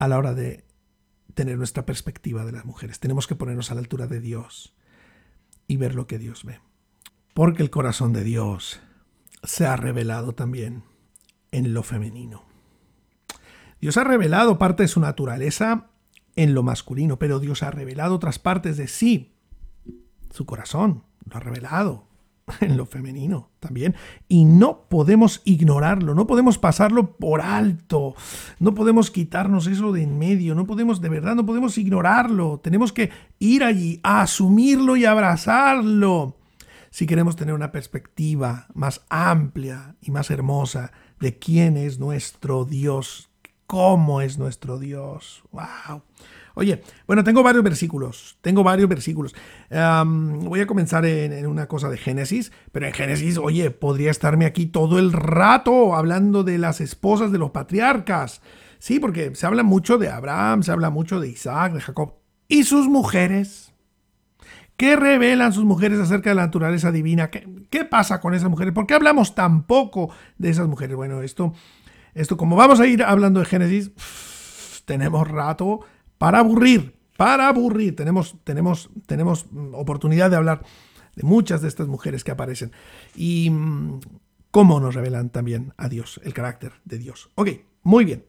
a la hora de tener nuestra perspectiva de las mujeres. Tenemos que ponernos a la altura de Dios y ver lo que Dios ve. Porque el corazón de Dios se ha revelado también en lo femenino. Dios ha revelado parte de su naturaleza en lo masculino, pero Dios ha revelado otras partes de sí. Su corazón lo ha revelado en lo femenino también. Y no podemos ignorarlo, no podemos pasarlo por alto, no podemos quitarnos eso de en medio, no podemos, de verdad, no podemos ignorarlo. Tenemos que ir allí a asumirlo y abrazarlo si queremos tener una perspectiva más amplia y más hermosa de quién es nuestro Dios, cómo es nuestro Dios. ¡Wow! Oye, bueno, tengo varios versículos, tengo varios versículos. voy a comenzar en, una cosa de Génesis, pero en Génesis, oye, podría estarme aquí todo el rato hablando de las esposas de los patriarcas. Sí, porque se habla mucho de Abraham, se habla mucho de Isaac, de Jacob. ¿Y sus mujeres? ¿Qué revelan sus mujeres acerca de la naturaleza divina? ¿Qué, qué pasa con esas mujeres? ¿Por qué hablamos tan poco de esas mujeres? Bueno, esto, esto como vamos a ir hablando de Génesis, tenemos rato para aburrir, para aburrir. Tenemos, tenemos, tenemos oportunidad de hablar de muchas de estas mujeres que aparecen. Y mm, cómo nos revelan también a Dios, el carácter de Dios. Ok, muy bien.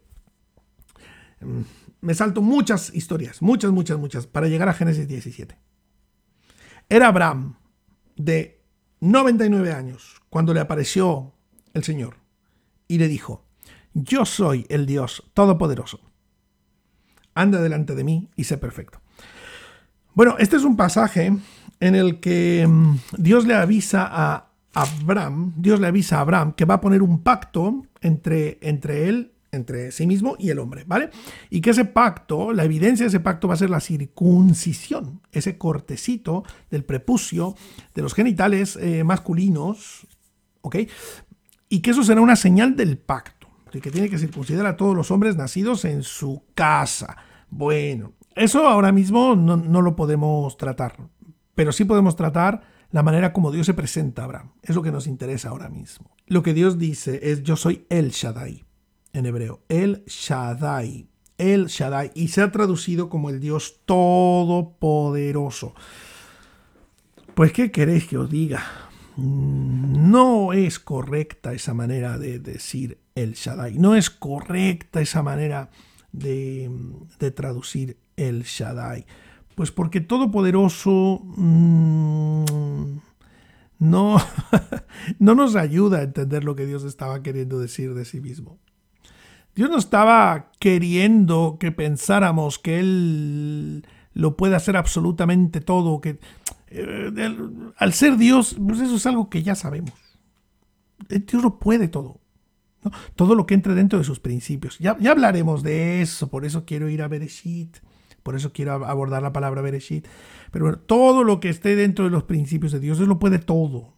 Mm, me salto muchas historias, muchas, muchas, muchas, para llegar a Génesis 17. Era Abraham de 99 años cuando le apareció el Señor y le dijo, yo soy el Dios Todopoderoso. Anda delante de mí y sé perfecto. Bueno, este es un pasaje en el que mm, Dios le avisa a Abraham, Dios le avisa a Abraham que va a poner un pacto entre, entre él, entre sí mismo y el hombre, ¿vale? Y que ese pacto, la evidencia de ese pacto va a ser la circuncisión, ese cortecito del prepucio, de los genitales eh, masculinos, ¿ok? Y que eso será una señal del pacto, que tiene que circuncidar a todos los hombres nacidos en su casa. Bueno, eso ahora mismo no, no lo podemos tratar, pero sí podemos tratar la manera como Dios se presenta a Abraham. Es lo que nos interesa ahora mismo. Lo que Dios dice es yo soy el Shaddai en hebreo, el Shaddai, el Shaddai, y se ha traducido como el Dios todopoderoso. Pues, ¿qué queréis que os diga? No es correcta esa manera de decir el Shaddai, no es correcta esa manera de, traducir el Shaddai. Pues porque Todopoderoso mmm, no, no nos ayuda a entender lo que Dios estaba queriendo decir de sí mismo. Dios no estaba queriendo que pensáramos que Él lo puede hacer absolutamente todo, que eh, al ser Dios, pues eso es algo que ya sabemos. Dios lo puede todo. Todo lo que entre dentro de sus principios. Ya, ya hablaremos de eso, por eso quiero ir a Bereshit, por eso quiero abordar la palabra Bereshit. Pero todo lo que esté dentro de los principios de Dios, Dios lo puede todo.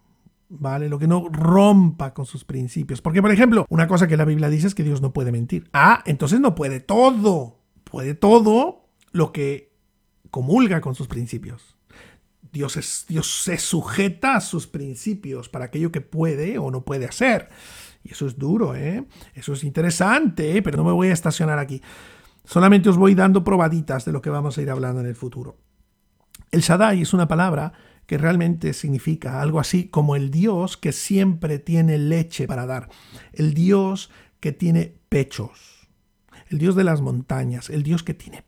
¿vale? Lo que no rompa con sus principios. Porque, por ejemplo, una cosa que la Biblia dice es que Dios no puede mentir. Ah, entonces no puede todo. Puede todo lo que comulga con sus principios. Dios, es, Dios se sujeta a sus principios para aquello que puede o no puede hacer. Y eso es duro, ¿eh? Eso es interesante, ¿eh? pero no me voy a estacionar aquí. Solamente os voy dando probaditas de lo que vamos a ir hablando en el futuro. El Shaddai es una palabra que realmente significa algo así como el Dios que siempre tiene leche para dar, el Dios que tiene pechos, el Dios de las montañas, el Dios que tiene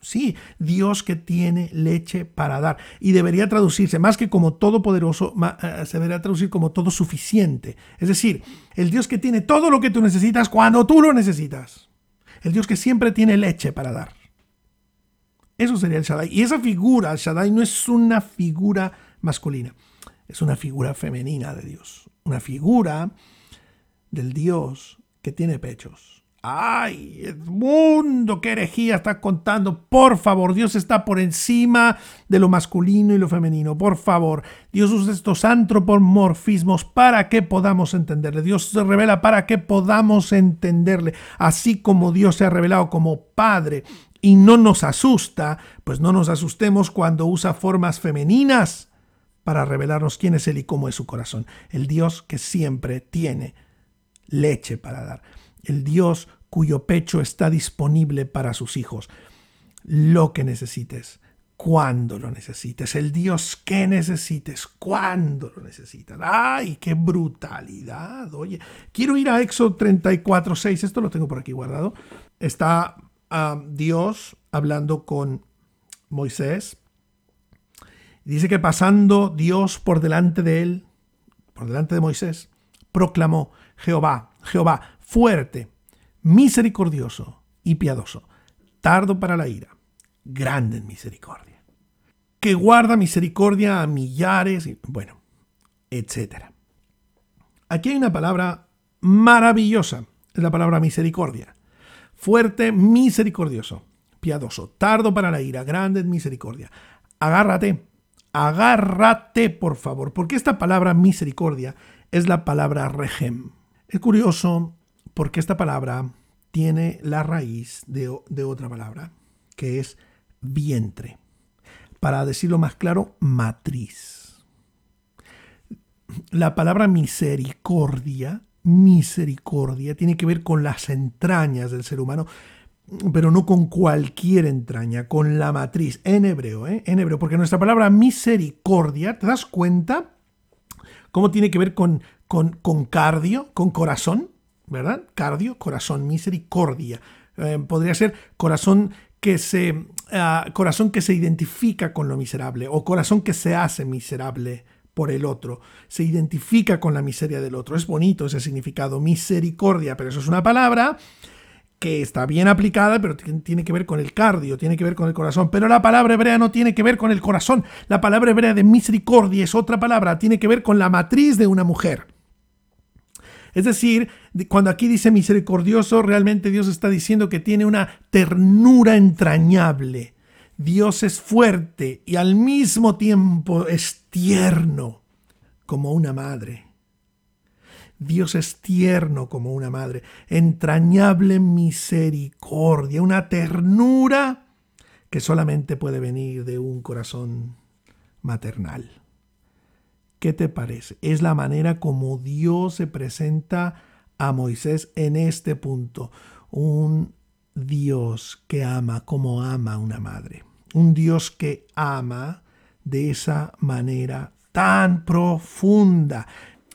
Sí, Dios que tiene leche para dar. Y debería traducirse, más que como todopoderoso, eh, se debería traducir como todo suficiente. Es decir, el Dios que tiene todo lo que tú necesitas cuando tú lo necesitas. El Dios que siempre tiene leche para dar. Eso sería el Shaddai. Y esa figura, el Shaddai, no es una figura masculina, es una figura femenina de Dios. Una figura del Dios que tiene pechos. ¡Ay! El mundo, qué herejía está contando. Por favor, Dios está por encima de lo masculino y lo femenino. Por favor, Dios usa estos antropomorfismos para que podamos entenderle. Dios se revela para que podamos entenderle. Así como Dios se ha revelado como Padre y no nos asusta, pues no nos asustemos cuando usa formas femeninas para revelarnos quién es Él y cómo es su corazón. El Dios que siempre tiene leche para dar. El Dios cuyo pecho está disponible para sus hijos. Lo que necesites, cuando lo necesites. El Dios que necesites, cuando lo necesitas. ¡Ay, qué brutalidad! Oye, quiero ir a Éxodo 34, 6. Esto lo tengo por aquí guardado. Está Dios hablando con Moisés. Dice que pasando Dios por delante de él, por delante de Moisés, proclamó, Jehová, Jehová, fuerte, misericordioso y piadoso, tardo para la ira, grande en misericordia, que guarda misericordia a millares, y, bueno, etc. Aquí hay una palabra maravillosa, es la palabra misericordia fuerte, misericordioso, piadoso, tardo para la ira, grande en misericordia. Agárrate, agárrate, por favor, porque esta palabra misericordia es la palabra regem. Es curioso porque esta palabra tiene la raíz de, de otra palabra, que es vientre. Para decirlo más claro, matriz. La palabra misericordia misericordia tiene que ver con las entrañas del ser humano, pero no con cualquier entraña, con la matriz, en hebreo, ¿eh? en hebreo, porque nuestra palabra misericordia, ¿te das cuenta? ¿Cómo tiene que ver con, con, con cardio, con corazón, ¿verdad? Cardio, corazón, misericordia. Eh, podría ser corazón que se ah, corazón que se identifica con lo miserable o corazón que se hace miserable por el otro, se identifica con la miseria del otro. Es bonito ese significado, misericordia, pero eso es una palabra que está bien aplicada, pero tiene que ver con el cardio, tiene que ver con el corazón. Pero la palabra hebrea no tiene que ver con el corazón. La palabra hebrea de misericordia es otra palabra, tiene que ver con la matriz de una mujer. Es decir, cuando aquí dice misericordioso, realmente Dios está diciendo que tiene una ternura entrañable. Dios es fuerte y al mismo tiempo es tierno como una madre. Dios es tierno como una madre, entrañable misericordia, una ternura que solamente puede venir de un corazón maternal. ¿Qué te parece? Es la manera como Dios se presenta a Moisés en este punto. Un Dios que ama como ama una madre. Un Dios que ama de esa manera tan profunda.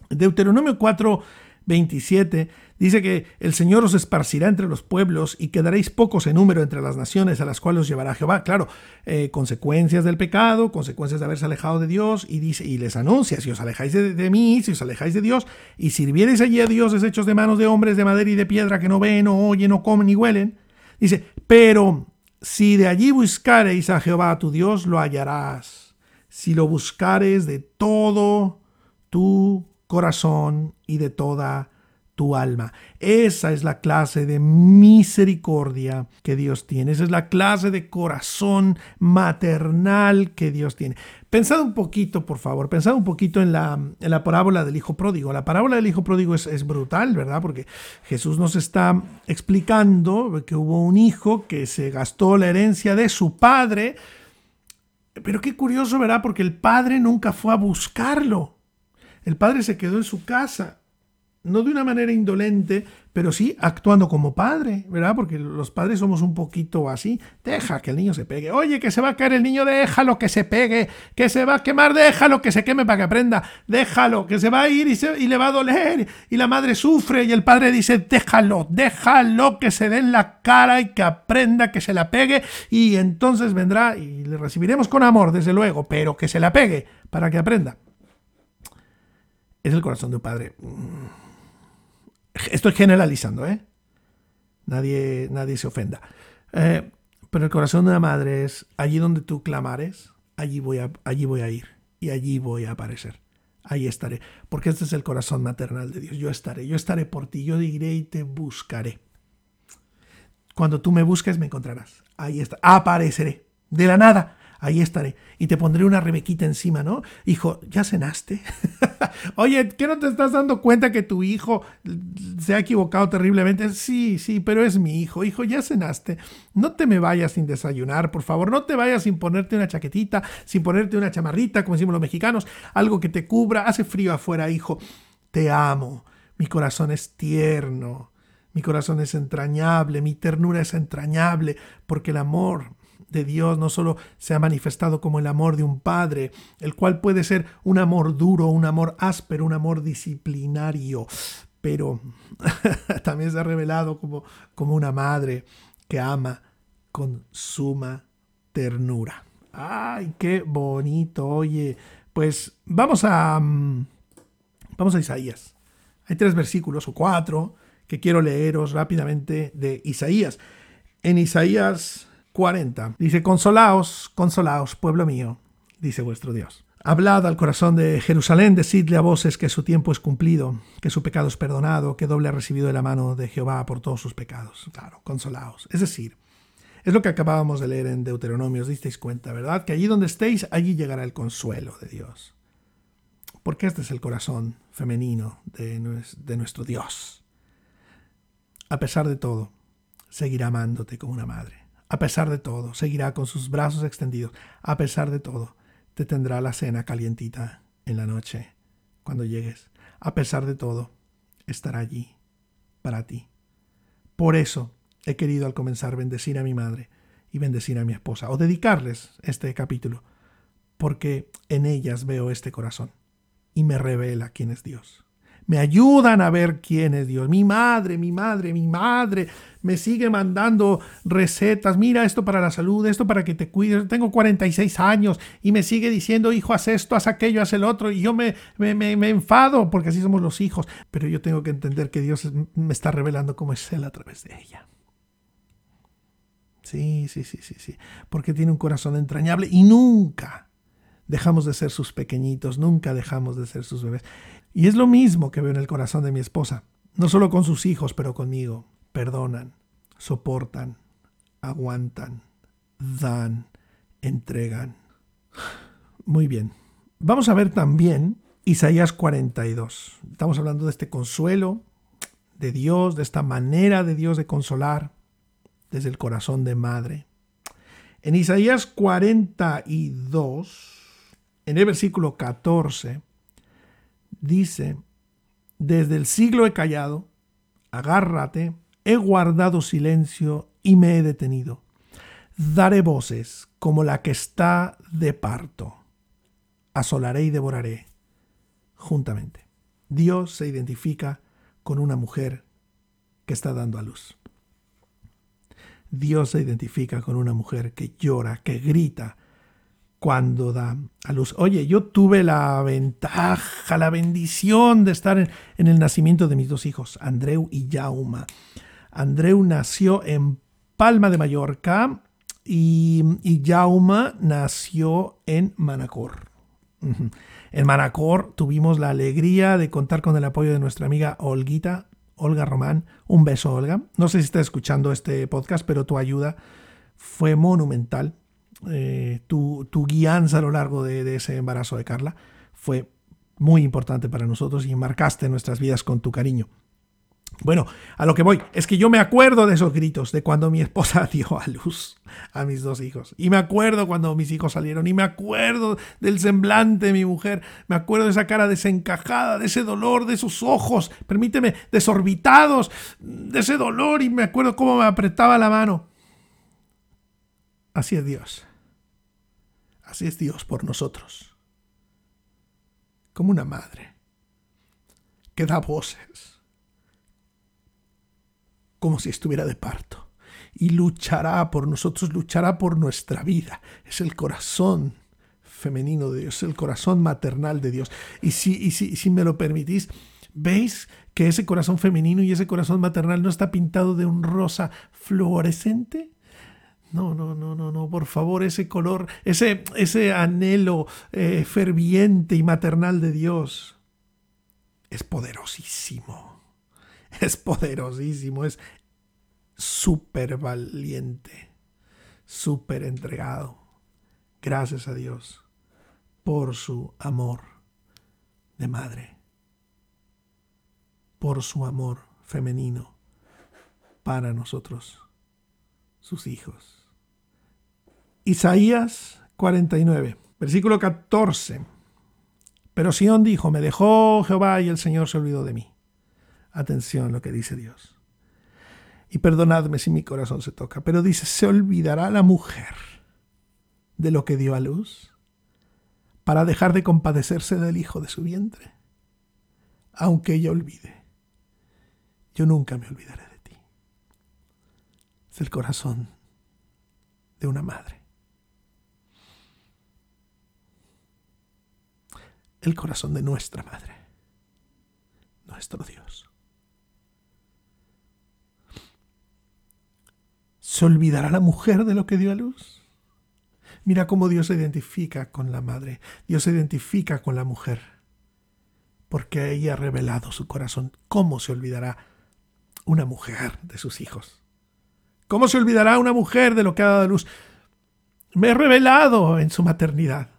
Deuteronomio 4, 27 Dice que el Señor os esparcirá entre los pueblos y quedaréis pocos en número entre las naciones a las cuales os llevará Jehová. Claro, eh, consecuencias del pecado, consecuencias de haberse alejado de Dios y, dice, y les anuncia, si os alejáis de, mí, si os alejáis de Dios y sirviereis allí a dioses hechos de manos de hombres de madera y de piedra que no ven, no oyen, no comen ni huelen. Dice, pero si de allí buscareis a Jehová tu Dios, lo hallarás. Si lo buscares de todo tu corazón y de toda tu alma. Esa es la clase de misericordia que Dios tiene. Esa es la clase de corazón maternal que Dios tiene. Pensad un poquito, por favor, pensad un poquito en la, en la parábola del Hijo Pródigo. La parábola del Hijo Pródigo es, es brutal, ¿verdad? Porque Jesús nos está explicando que hubo un hijo que se gastó la herencia de su padre. Pero qué curioso, ¿verdad? Porque el padre nunca fue a buscarlo. El padre se quedó en su casa no de una manera indolente, pero sí actuando como padre, ¿verdad? Porque los padres somos un poquito así. Deja que el niño se pegue. Oye, que se va a caer el niño, déjalo que se pegue. Que se va a quemar, déjalo que se queme para que aprenda. Déjalo, que se va a ir y, y le va a doler. Y la madre sufre y el padre dice, déjalo, déjalo que se dé en la cara y que aprenda, que se la pegue. Y entonces vendrá y le recibiremos con amor, desde luego, pero que se la pegue para que aprenda. Es el corazón de un padre. Estoy generalizando, ¿eh? Nadie, nadie se ofenda. Eh, pero el corazón de una madre es allí donde tú clamares, allí voy, a, allí voy a ir y allí voy a aparecer. Ahí estaré. Porque este es el corazón maternal de Dios. Yo estaré, yo estaré por ti, yo diré y te buscaré. Cuando tú me busques me encontrarás. Ahí está. Apareceré. De la nada ahí estaré. Y te pondré una rebequita encima, ¿no? Hijo, ¿ya cenaste? Oye, ¿qué no te estás dando cuenta que tu hijo se ha equivocado terriblemente? Sí, sí, pero es mi hijo. Hijo, ¿ya cenaste? No te me vayas sin desayunar, por favor. No te vayas sin ponerte una chaquetita, sin ponerte una chamarrita, como decimos los mexicanos. Algo que te cubra. Hace frío afuera, hijo. Te amo. Mi corazón es tierno. Mi corazón es entrañable, mi ternura es entrañable, porque el amor de Dios no solo se ha manifestado como el amor de un padre, el cual puede ser un amor duro, un amor áspero, un amor disciplinario, pero también se ha revelado como, como una madre que ama con suma ternura. ¡Ay, qué bonito! Oye, pues vamos a, mm, vamos a Isaías. Hay tres versículos o cuatro que quiero leeros rápidamente de Isaías. En Isaías 40. Dice, consolaos, consolaos, pueblo mío, dice vuestro Dios. Hablad al corazón de Jerusalén, decidle a voces que su tiempo es cumplido, que su pecado es perdonado, que doble ha recibido de la mano de Jehová por todos sus pecados. Claro, consolaos. Es decir, es lo que acabábamos de leer en Deuteronomio, os disteis cuenta, ¿verdad? Que allí donde estéis, allí llegará el consuelo de Dios. Porque este es el corazón femenino de, de nuestro Dios. A pesar de todo, seguirá amándote como una madre a pesar de todo, seguirá con sus brazos extendidos. A pesar de todo, te tendrá la cena calientita en la noche cuando llegues. A pesar de todo, estará allí para ti. Por eso he querido al comenzar bendecir a mi madre y bendecir a mi esposa, o dedicarles este capítulo, porque en ellas veo este corazón y me revela quién es Dios. Me ayudan a ver quién es Dios. Mi madre, mi madre, mi madre me sigue mandando recetas. Mira esto para la salud, esto para que te cuides. Tengo 46 años y me sigue diciendo, hijo, haz esto, haz aquello, haz el otro. Y yo me, me, me, enfado porque así somos los hijos. Pero yo tengo que entender que Dios me está revelando cómo es Él a través de ella. Sí, sí, sí, sí, sí. Porque tiene un corazón entrañable y nunca dejamos de ser sus pequeñitos, nunca dejamos de ser sus bebés. Y es lo mismo que veo en el corazón de mi esposa, no solo con sus hijos, pero conmigo. Perdonan, soportan, aguantan, dan, entregan. Muy bien. Vamos a ver también Isaías 42. Estamos hablando de este consuelo de Dios, de esta manera de Dios de consolar desde el corazón de madre. En Isaías 42, en el versículo 14, dice, desde el siglo he callado, agárrate, he guardado silencio y me he detenido. Daré voces como la que está de parto. Asolaré y devoraré juntamente. Dios se identifica con una mujer que está dando a luz. Dios se identifica con una mujer que llora, que grita, cuando da a luz. Oye, yo tuve la ventaja, la bendición de estar en, el nacimiento de mis dos hijos, Andreu y Jauma. Andreu nació en Palma de Mallorca y, y Jauma nació en Manacor. En Manacor tuvimos la alegría de contar con el apoyo de nuestra amiga Olguita, Olga Román. Un beso, Olga. No sé si está escuchando este podcast, pero tu ayuda fue monumental eh, tu, guianza a lo largo de, ese embarazo de Carla fue muy importante para nosotros y marcaste nuestras vidas con tu cariño. Bueno, a lo que voy, es que yo me acuerdo de esos gritos de cuando mi esposa dio a luz a mis dos hijos. Y me acuerdo cuando mis hijos salieron. Y me acuerdo del semblante de mi mujer. Me acuerdo de esa cara desencajada, de ese dolor, de esos ojos, permíteme, desorbitados, de ese dolor. Y me acuerdo cómo me apretaba la mano. Así es Dios. Así es Dios por nosotros. Como una madre que da voces, como si estuviera de parto, y luchará por nosotros, luchará por nuestra vida. Es el corazón femenino de Dios, el corazón maternal de Dios. Y si, y si, si me lo permitís, ¿veis que ese corazón femenino y ese corazón maternal no está pintado de un rosa fluorescente? No, no, no, no, no, por favor, ese color, ese, ese anhelo eh, ferviente y maternal de Dios es poderosísimo. Es poderosísimo, es súper valiente, súper entregado. Gracias a Dios por su amor de madre, por su amor femenino para nosotros, sus hijos. Isaías 49, versículo 14. Pero Sión dijo, me dejó Jehová y el Señor se olvidó de mí. Atención lo que dice Dios. Y perdonadme si mi corazón se toca, pero dice, ¿se olvidará la mujer de lo que dio a luz para dejar de compadecerse del hijo de su vientre? Aunque ella olvide, yo nunca me olvidaré de ti. Es el corazón de una madre. El corazón de nuestra Madre, nuestro Dios. ¿Se olvidará la mujer de lo que dio a luz? Mira cómo Dios se identifica con la madre, Dios se identifica con la mujer, porque ella ha revelado su corazón. ¿Cómo se olvidará una mujer de sus hijos? ¿Cómo se olvidará una mujer de lo que ha dado a luz? Me he revelado en su maternidad.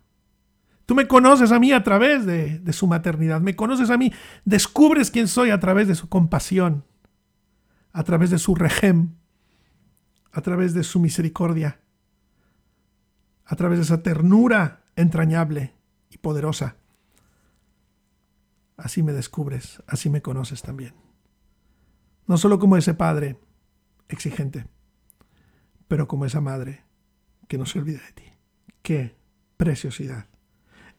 Tú me conoces a mí a través de, su maternidad, me conoces a mí, descubres quién soy a través de su compasión, a través de su regem, a través de su misericordia, a través de esa ternura entrañable y poderosa. Así me descubres, así me conoces también. No solo como ese padre exigente, pero como esa madre que no se olvida de ti. Qué preciosidad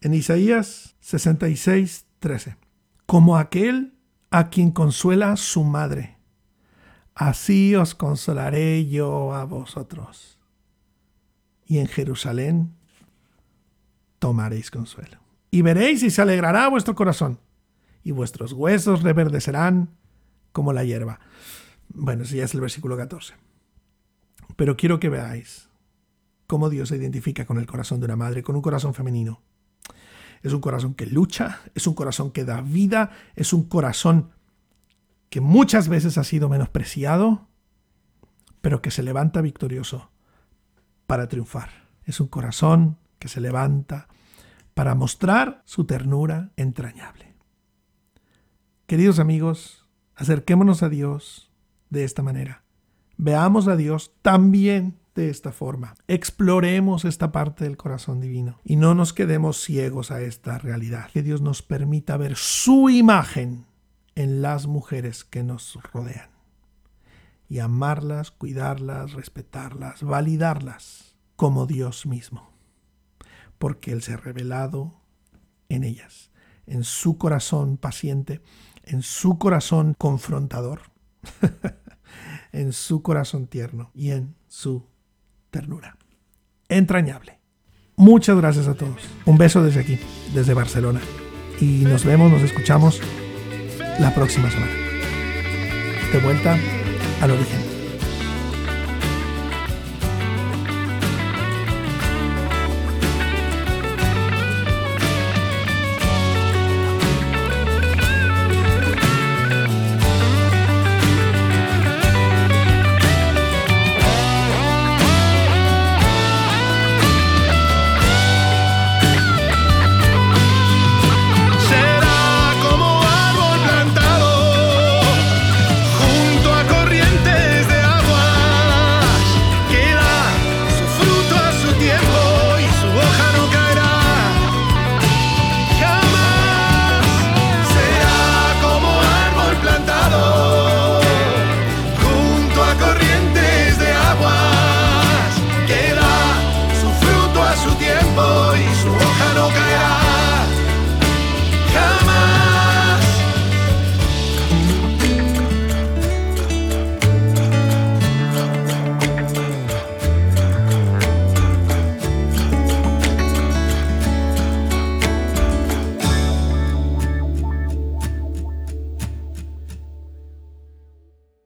en Isaías 66, 13. Como aquel a quien consuela su madre. Así os consolaré yo a vosotros. Y en Jerusalén tomaréis consuelo. Y veréis y se alegrará vuestro corazón, y vuestros huesos reverdecerán como la hierba. Bueno, ese ya es el versículo 14. Pero quiero que veáis cómo Dios se identifica con el corazón de una madre, con un corazón femenino. Es un corazón que lucha, es un corazón que da vida, es un corazón que muchas veces ha sido menospreciado, pero que se levanta victorioso para triunfar. Es un corazón que se levanta para mostrar su ternura entrañable. Queridos amigos, acerquémonos a Dios de esta manera. Veamos a Dios también de esta forma. Exploremos esta parte del corazón divino y no nos quedemos ciegos a esta realidad. Que Dios nos permita ver su imagen en las mujeres que nos rodean y amarlas, cuidarlas, respetarlas, validarlas como Dios mismo, porque Él se ha revelado en ellas, en su corazón paciente, en su corazón confrontador, en su corazón tierno y en su ternura. Entrañable. Muchas gracias a todos. Un beso desde aquí, desde Barcelona. Y nos vemos, nos escuchamos la próxima semana. De vuelta al origen.